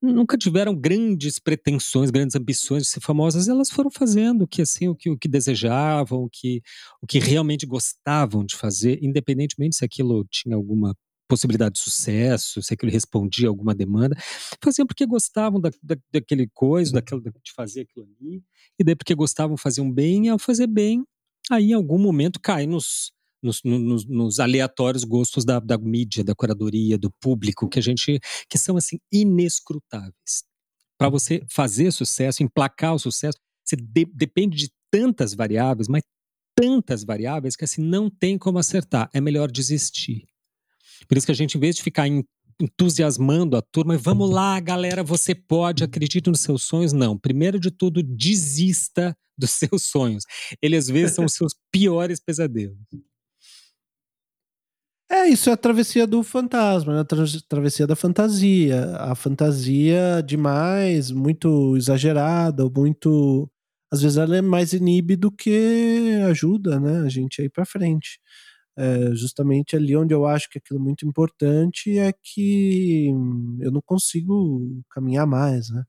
nunca tiveram grandes pretensões, grandes ambições de ser famosas, elas foram fazendo o que assim, o que, o que desejavam, o que, o que realmente gostavam de fazer, independentemente se aquilo tinha alguma possibilidade de sucesso, se aquilo respondia a alguma demanda, faziam porque gostavam da, da, daquele coisa, daquilo, de fazer aquilo ali, e daí porque gostavam, faziam bem, e ao fazer bem, aí em algum momento cai nos, nos, nos, nos aleatórios gostos da, da, mídia, da curadoria, do público, que a gente que são assim inescrutáveis. Para você fazer sucesso, emplacar o sucesso, você de, depende de tantas variáveis, mas tantas variáveis que assim não tem como acertar. É melhor desistir. Por isso que a gente, em vez de ficar entusiasmando a turma, vamos lá, galera, você pode, acredite nos seus sonhos. Não, primeiro de tudo, desista dos seus sonhos. Eles às vezes são os seus piores pesadelos. É, isso é a travessia do fantasma, né? a tra travessia da fantasia. A fantasia demais, muito exagerada, muito. Às vezes ela é mais inibe do que ajuda, né? A gente a ir pra frente. É, justamente ali onde eu acho que aquilo é muito importante é que eu não consigo caminhar mais, né?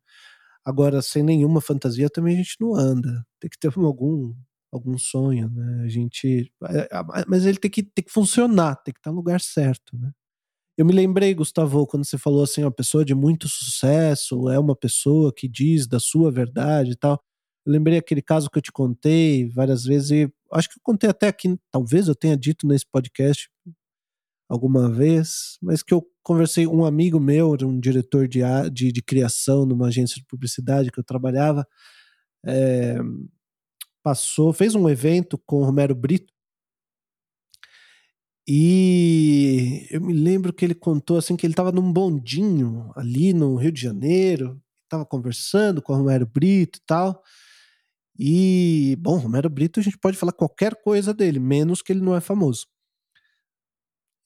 Agora, sem nenhuma fantasia também a gente não anda. Tem que ter algum algum sonho, né? A gente, é, mas ele tem que, tem que funcionar, tem que estar no lugar certo, né? Eu me lembrei, Gustavo, quando você falou assim, uma pessoa de muito sucesso é uma pessoa que diz da sua verdade e tal. Eu lembrei aquele caso que eu te contei várias vezes e acho que eu contei até aqui, talvez eu tenha dito nesse podcast alguma vez, mas que eu conversei um amigo meu, um diretor de, de, de criação numa agência de publicidade que eu trabalhava, é, passou, fez um evento com o Romero Brito. E eu me lembro que ele contou assim que ele estava num bondinho ali no Rio de Janeiro, estava conversando com o Romero Brito e tal. E, bom, Romero Brito a gente pode falar qualquer coisa dele, menos que ele não é famoso.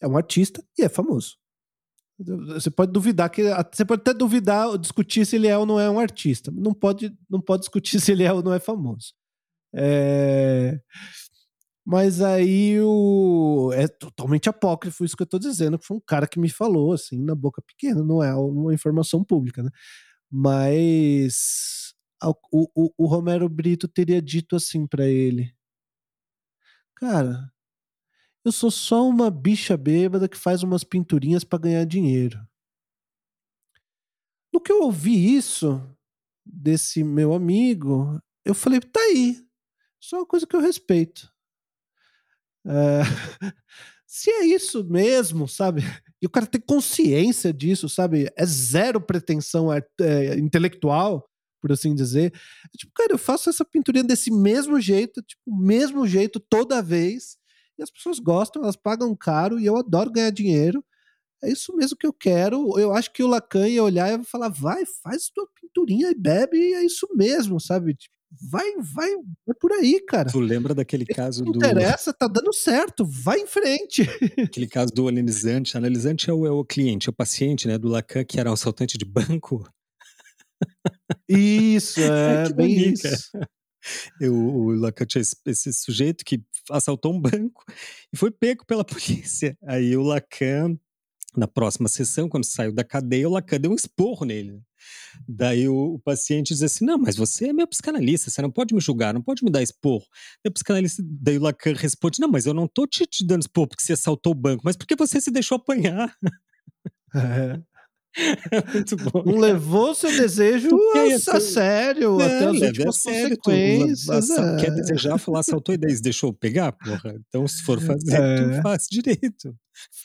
É um artista e é famoso. Você pode duvidar que você pode até duvidar, discutir se ele é ou não é um artista. Não pode, não pode discutir se ele é ou não é famoso. É... Mas aí o... é totalmente apócrifo isso que eu tô dizendo, que foi um cara que me falou, assim, na boca pequena, não é uma informação pública, né? Mas o, o, o Romero Brito teria dito assim para ele: Cara, eu sou só uma bicha bêbada que faz umas pinturinhas para ganhar dinheiro. No que eu ouvi isso desse meu amigo, eu falei, tá aí. Só uma coisa que eu respeito. É... Se é isso mesmo, sabe? E o cara tem consciência disso, sabe? É zero pretensão é, intelectual, por assim dizer. É tipo, cara, eu faço essa pinturinha desse mesmo jeito, tipo, mesmo jeito toda vez. E as pessoas gostam, elas pagam caro e eu adoro ganhar dinheiro. É isso mesmo que eu quero. Eu acho que o Lacan ia olhar e falar: vai, faz tua pinturinha e bebe, e é isso mesmo, sabe? Tipo, vai, vai, vai por aí, cara. Tu lembra daquele caso não do. interessa, tá dando certo, vai em frente. Aquele caso do analisante. Analisante é o, é o cliente, é o paciente, né? Do Lacan, que era um assaltante de banco. Isso, é, bem isso. Eu, o Lacan tinha esse, esse, sujeito que assaltou um banco e foi pego pela polícia. Aí o Lacan na próxima sessão, quando saiu da cadeia, o Lacan deu um esporro nele. Daí o, o, paciente diz assim: Não, mas você é meu psicanalista, você não pode me julgar, não pode me dar esporro. Daí o psicanalista, daí o Lacan responde: Não, mas eu não tô te, te dando esporro porque você assaltou o banco, mas porque você se deixou apanhar. É. Muito bom. Não levou seu desejo a, a sério, não, até as últimas sério, consequências. Tu, é. Quer desejar falar saltou e deixou pegar? Porra. Então, se for fazer, é. tu faz direito.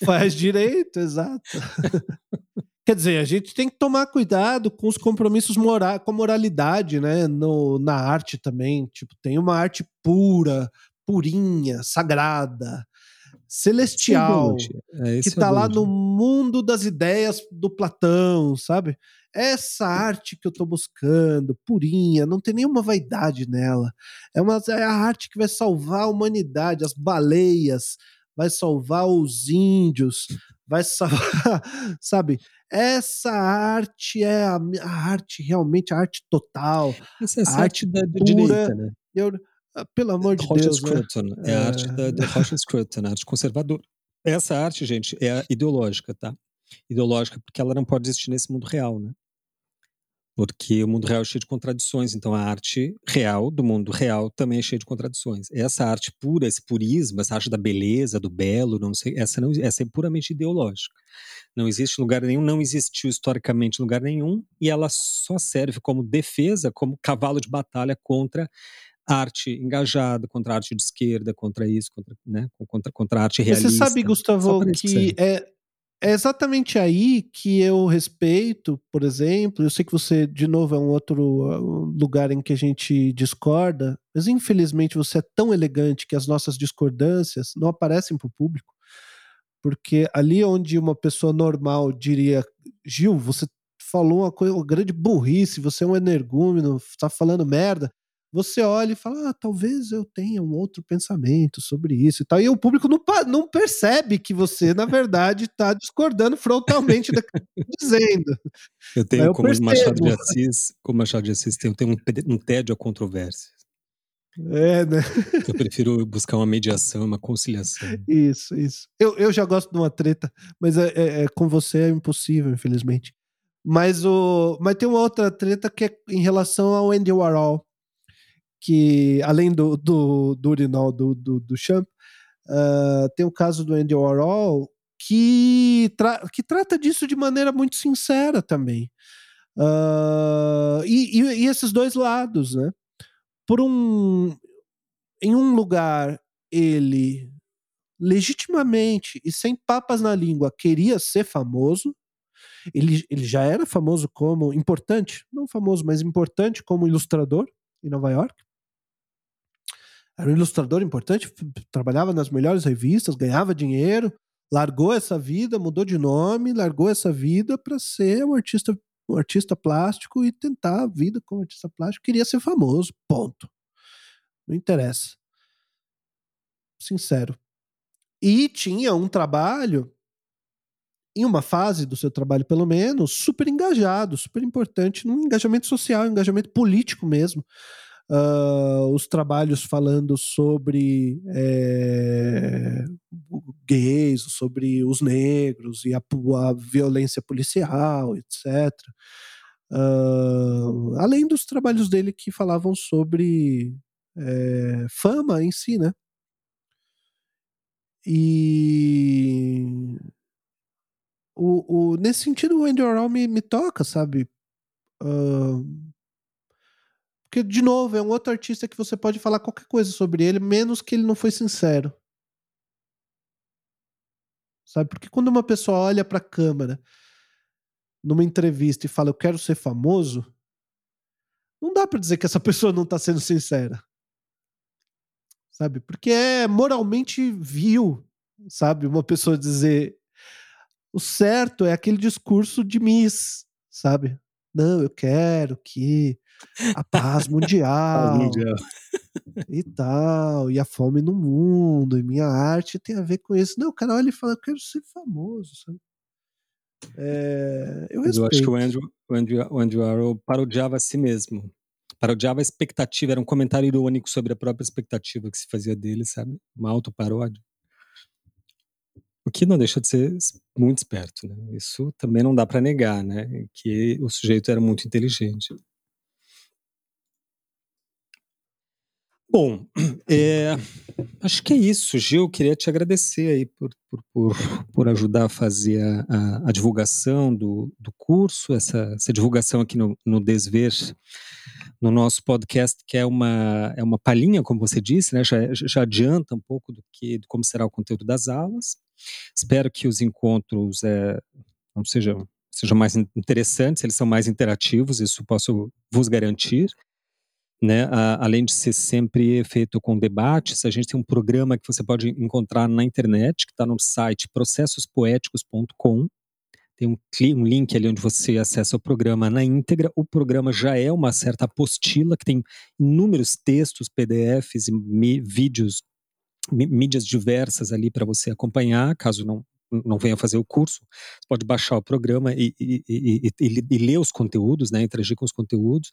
Faz direito, exato. Quer dizer, a gente tem que tomar cuidado com os compromissos morais, com a moralidade, né? No, na arte também. Tipo, tem uma arte pura, purinha, sagrada celestial, é, que está é lá no mundo das ideias do Platão, sabe? Essa arte que eu estou buscando, purinha, não tem nenhuma vaidade nela. É, uma, é a arte que vai salvar a humanidade, as baleias, vai salvar os índios, vai salvar, sabe? Essa arte é a, a, arte realmente a arte total. Essa é a, arte, arte da, pura, direita, né? Eu, pelo amor de Roger Deus. Scruton, né? é a arte da, da Roger Scruton, a arte conservadora. Essa arte, gente, é ideológica, tá? Ideológica porque ela não pode existir nesse mundo real, né? Porque o mundo real é cheio de contradições, então a arte real do mundo real também é cheia de contradições. Essa arte pura, esse purismo, essa arte da beleza, do belo, não sei, essa não, essa é puramente ideológica. Não existe lugar nenhum, não existiu historicamente lugar nenhum, e ela só serve como defesa, como cavalo de batalha contra arte engajada, contra a arte de esquerda, contra isso, contra, né, contra, contra a arte realista. Você sabe, Gustavo, que é, é exatamente aí que eu respeito, por exemplo, eu sei que você, de novo, é um outro lugar em que a gente discorda, mas infelizmente você é tão elegante que as nossas discordâncias não aparecem para o público, porque ali onde uma pessoa normal diria, Gil, você falou uma coisa, uma grande burrice, você é um energúmeno, está falando merda, você olha e fala, ah, talvez eu tenha um outro pensamento sobre isso e tal. E o público não, não percebe que você, na verdade, está discordando frontalmente do que dizendo. Eu tenho, eu como percebo. Machado de Assis, como Machado de Assis, eu tenho um, um tédio a controvérsias. É, né? Eu prefiro buscar uma mediação, uma conciliação. Isso, isso. Eu, eu já gosto de uma treta, mas é, é, é com você é impossível, infelizmente. Mas, o, mas tem uma outra treta que é em relação ao Andy Warhol que além do, do, do urinol do, do, do Champ, uh, tem o caso do Andy Warhol que, tra que trata disso de maneira muito sincera também. Uh, e, e, e, esses dois lados, né? Por um, em um lugar ele legitimamente e sem papas na língua queria ser famoso. Ele, ele já era famoso como importante, não famoso, mas importante como ilustrador em Nova York era um ilustrador importante, trabalhava nas melhores revistas, ganhava dinheiro, largou essa vida, mudou de nome, largou essa vida para ser um artista, um artista plástico e tentar a vida como artista plástico. Queria ser famoso, ponto. Não interessa. Sincero. E tinha um trabalho, em uma fase do seu trabalho, pelo menos, super engajado, super importante, num engajamento social, engajamento político mesmo uh, os trabalhos falando sobre é, gays, sobre os negros e a, a violência policial, etc. Uh, além dos trabalhos dele que falavam sobre é, fama em si, né? E o, o, nesse sentido, o Andy me, me toca, sabe? Uh, porque, de novo, é um outro artista que você pode falar qualquer coisa sobre ele, menos que ele não foi sincero. Sabe? Porque quando uma pessoa olha para a câmera numa entrevista e fala eu quero ser famoso, não dá para dizer que essa pessoa não tá sendo sincera. Sabe? Porque é moralmente vil, sabe? Uma pessoa dizer o certo é aquele discurso de Miss, sabe? Não, eu quero que a paz mundial, mundial. e tal, e a fome no mundo, e minha arte tem a ver com isso. Não, o cara olha e fala, eu quero ser famoso, sabe? É, eu, eu acho que o Andrew, o Andrew, o Andrew Arrow parodiava a si mesmo. Parodiava a expectativa, era um comentário irônico sobre a própria expectativa que se fazia dele, sabe? Uma autoparódia. O que não deixa de ser muito esperto, né? Isso também não dá para negar, né? Que o sujeito era muito inteligente. Bom, é, acho que é isso, Gil. Queria te agradecer aí por, por, por, por ajudar a fazer a, a, a divulgação do, do curso, essa, essa divulgação aqui no, no Desver, no nosso podcast, que é uma, é uma palhinha, como você disse, né? já, já adianta um pouco do que de como será o conteúdo das aulas. Espero que os encontros é, não sejam, sejam mais interessantes, eles são mais interativos, isso posso vos garantir né? além de ser sempre feito com debates, a gente tem um programa que você pode encontrar na internet, que está no site processospoéticos.com. Tem um, um, link ali onde você acessa o programa na íntegra. O programa já é uma certa apostila que tem inúmeros textos, PDFs e vídeos, mídias diversas ali para você acompanhar, caso não não venha fazer o curso, você pode baixar o programa e, e, e, e, ler os conteúdos, né, interagir com os conteúdos.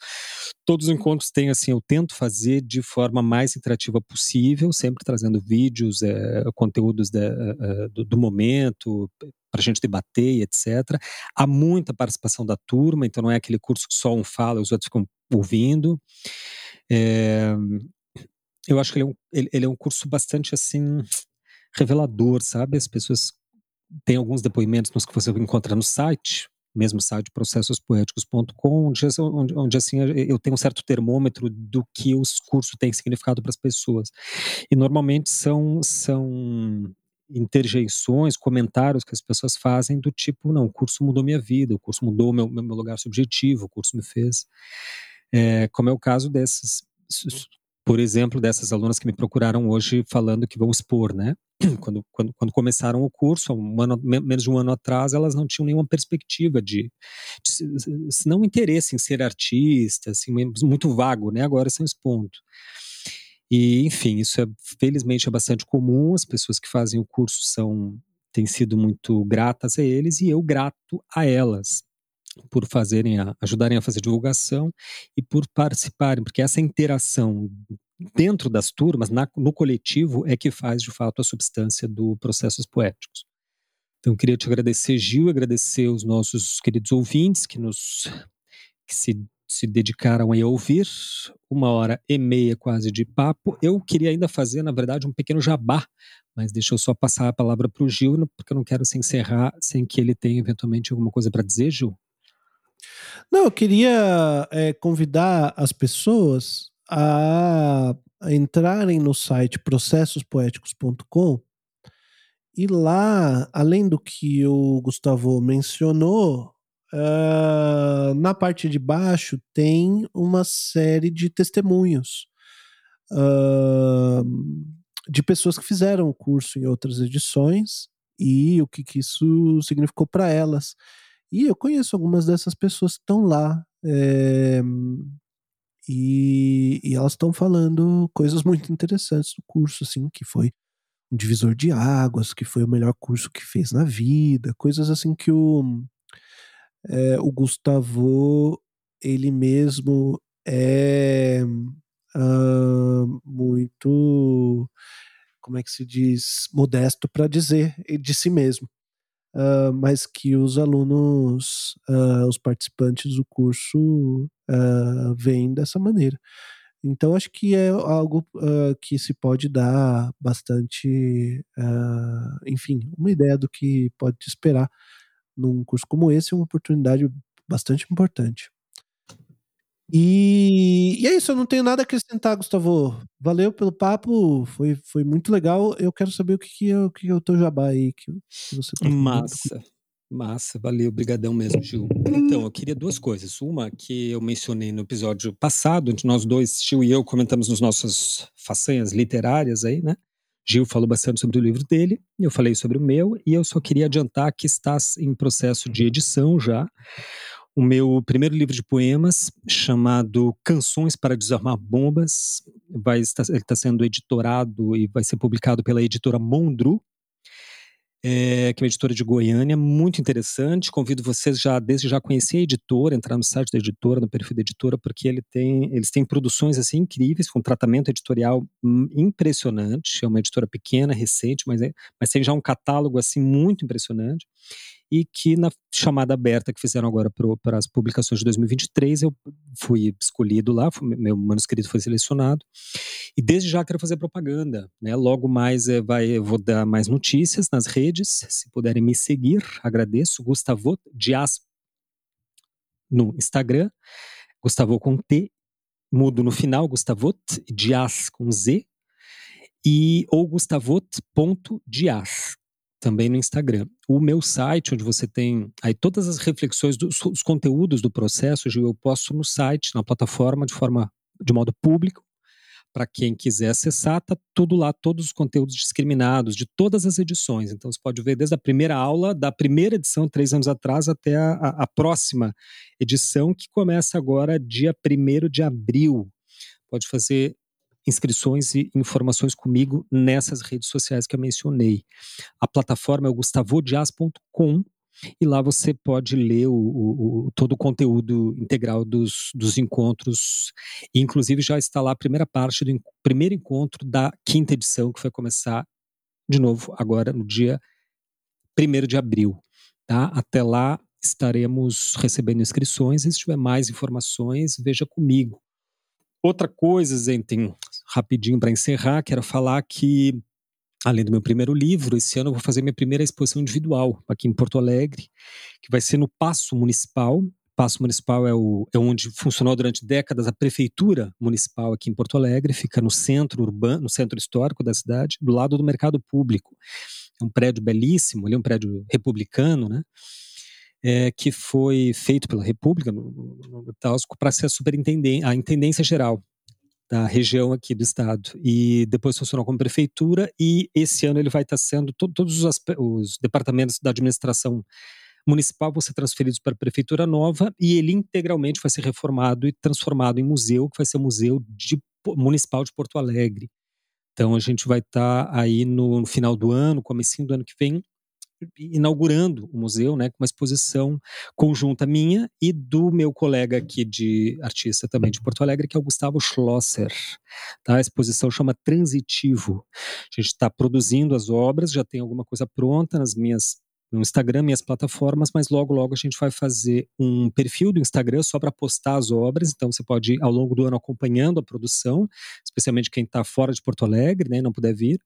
Todos os encontros têm, assim, eu tento fazer de forma mais interativa possível, sempre trazendo vídeos, é, conteúdos de, é, do, do momento, para a gente debater, etc. Há muita participação da turma, então não é aquele curso que só um fala e os outros ficam ouvindo. É, eu acho que ele é, um, ele, ele é um curso bastante assim revelador, sabe? As pessoas tem alguns depoimentos nos que você encontra no site, mesmo site processospoéticos.com, onde, onde, onde, assim eu tenho um certo termômetro do que os cursos têm significado para as pessoas. E normalmente são, são interjeições, comentários que as pessoas fazem do tipo, não, o curso mudou minha vida, o curso mudou meu, meu lugar subjetivo, o curso me fez. É, como é o caso desses por exemplo, dessas alunas que me procuraram hoje falando que vão expor, né? Quando, quando, quando começaram o curso, um ano, menos de um ano atrás, elas não tinham nenhuma perspectiva de, de se não interesse em ser artista, assim, muito vago, né? Agora estão expondo. E, enfim, isso é, felizmente é bastante comum, as pessoas que fazem o curso são têm sido muito gratas a eles e eu grato a elas por fazerem a, ajudarem a fazer divulgação e por participarem, porque essa interação dentro das turmas, na, no coletivo, é que faz de fato a substância do processos poéticos. Então, queria te agradecer, Gil, agradecer os nossos queridos ouvintes que nos que se, se dedicaram a ouvir uma hora e meia quase de papo. Eu queria ainda fazer, na verdade, um pequeno jabá, mas deixa eu só passar a palavra para o Gil, porque eu não quero se encerrar sem que ele tenha eventualmente alguma coisa para dizer, Gil. Não, eu queria é, convidar as pessoas a entrarem no site processospoéticos.com e lá, além do que o Gustavo mencionou, uh, na parte de baixo tem uma série de testemunhos uh, de pessoas que fizeram o curso em outras edições e o que, que isso significou para elas. E eu conheço algumas dessas pessoas que estão lá. É, e, e, elas estão falando coisas muito interessantes do curso, assim, que foi um divisor de águas, que foi o melhor curso que fez na vida, coisas assim que o, é, o Gustavo, ele mesmo é uh, muito, como é que se diz, modesto para dizer de si mesmo uh, mas que os alunos, uh, os participantes do curso uh, veem dessa maneira. Então, acho que é algo que se pode dar bastante, enfim, uma ideia do que pode te esperar num curso como esse, é uma oportunidade bastante importante. E, e, é isso, eu não tenho nada a acrescentar, Gustavo. Valeu pelo papo, foi, foi muito legal. Eu quero saber o que, que, é, o que é o teu jabá aí que, que você tá Massa. Massa, valeu, brigadão mesmo, Gil. Então, eu queria duas coisas. Uma que eu mencionei no episódio passado, onde nós dois, Gil e eu, comentamos nos nossas façanhas literárias aí, né? Gil falou bastante sobre o livro dele, eu falei sobre o meu, e eu só queria adiantar que está em processo de edição já o meu primeiro livro de poemas, chamado Canções para Desarmar Bombas. Vai estar, ele está sendo editorado e vai ser publicado pela editora Mondru, é, que é uma editora de Goiânia, muito interessante. Convido vocês já, desde já, conhecer a editora, entrar no site da editora, no perfil da editora, porque ele tem, eles têm produções assim incríveis, com tratamento editorial hum, impressionante. É uma editora pequena, recente, mas, é, mas tem já um catálogo assim muito impressionante e que na chamada aberta que fizeram agora para as publicações de 2023 eu fui escolhido lá, meu manuscrito foi selecionado e desde já quero fazer propaganda, né? Logo mais é, vai, vou dar mais notícias nas redes, se puderem me seguir, agradeço. Gustavo Dias no Instagram, Gustavo com T, mudo no final, Gustavot, Dias com Z, e ou gustavot.dias, também no Instagram. O meu site, onde você tem aí todas as reflexões dos os conteúdos do processo, eu posto no site, na plataforma, de forma de modo público, para quem quiser acessar, tá tudo lá, todos os conteúdos discriminados de todas as edições. Então você pode ver desde a primeira aula, da primeira edição, três anos atrás, até a, a, próxima edição, que começa agora dia 1 de abril. Pode fazer inscrições e informações comigo nessas redes sociais que eu mencionei. A plataforma é o gustavodias.com e lá você pode ler o, o, todo o conteúdo integral dos, dos encontros. E, inclusive, já está lá a primeira parte do primeiro encontro da quinta edição, que vai começar de novo agora no dia 1 de abril. Tá? Até lá estaremos recebendo inscrições. E se tiver mais informações, veja comigo. Outra coisa, Zenten, rapidinho para encerrar, quero falar que, além do meu primeiro livro, esse ano eu vou fazer minha primeira exposição individual aqui em Porto Alegre, que vai ser no Paço Municipal. Paço Municipal é, o, é onde funcionou durante décadas a prefeitura municipal aqui em Porto Alegre, fica no centro urbano, no centro histórico da cidade, do lado do mercado público. É um prédio belíssimo, ali é um prédio republicano, né? é, que foi feito pela República, no, no, no para ser a superintendência, a intendência geral da região aqui do estado. E depois funcionou como prefeitura, e esse ano ele vai estar sendo, to, todos os, os departamentos da administração municipal vão ser transferidos para a prefeitura nova e ele integralmente vai ser reformado e transformado em museu, que vai ser o Museu de, Municipal de Porto Alegre. Então a gente vai estar aí no, no final do ano, comecinho do ano que vem, inaugurando o museu, né, com uma exposição conjunta minha e do meu colega aqui de artista também de Porto Alegre, que é o Gustavo Schlosser. Tá? A exposição chama Transitivo. A gente está produzindo as obras, já tem alguma coisa pronta nas minhas no Instagram, minhas plataformas, mas logo, logo a gente vai fazer um perfil do Instagram só para postar as obras. Então você pode ir ao longo do ano acompanhando a produção, especialmente quem está fora de Porto Alegre, né, não puder vir.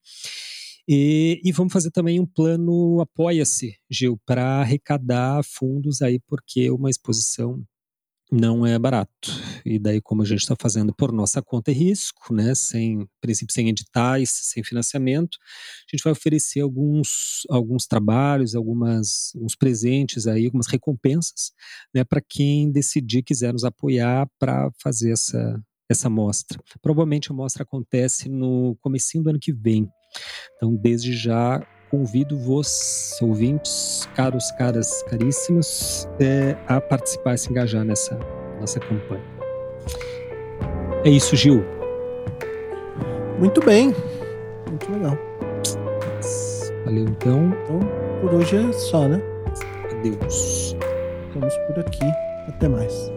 E, e vamos fazer também um plano Apoia-se, Gil, para arrecadar fundos aí, porque uma exposição não é barato. E daí, como a gente está fazendo por nossa conta e risco, né, sem princípio, sem editais, sem financiamento, a gente vai oferecer alguns, alguns trabalhos, algumas, alguns presentes aí, algumas recompensas, né, para quem decidir quiser nos apoiar para fazer essa essa mostra. Provavelmente a mostra acontece no comecinho do ano que vem. Então, desde já, convido vos, ouvintes, caros, caras, caríssimos, é, a participar e se engajar nessa nossa campanha. É isso, Gil. Muito bem. Muito legal. Valeu, então. Então, por hoje é só, né? Adeus. Ficamos por aqui. Até mais.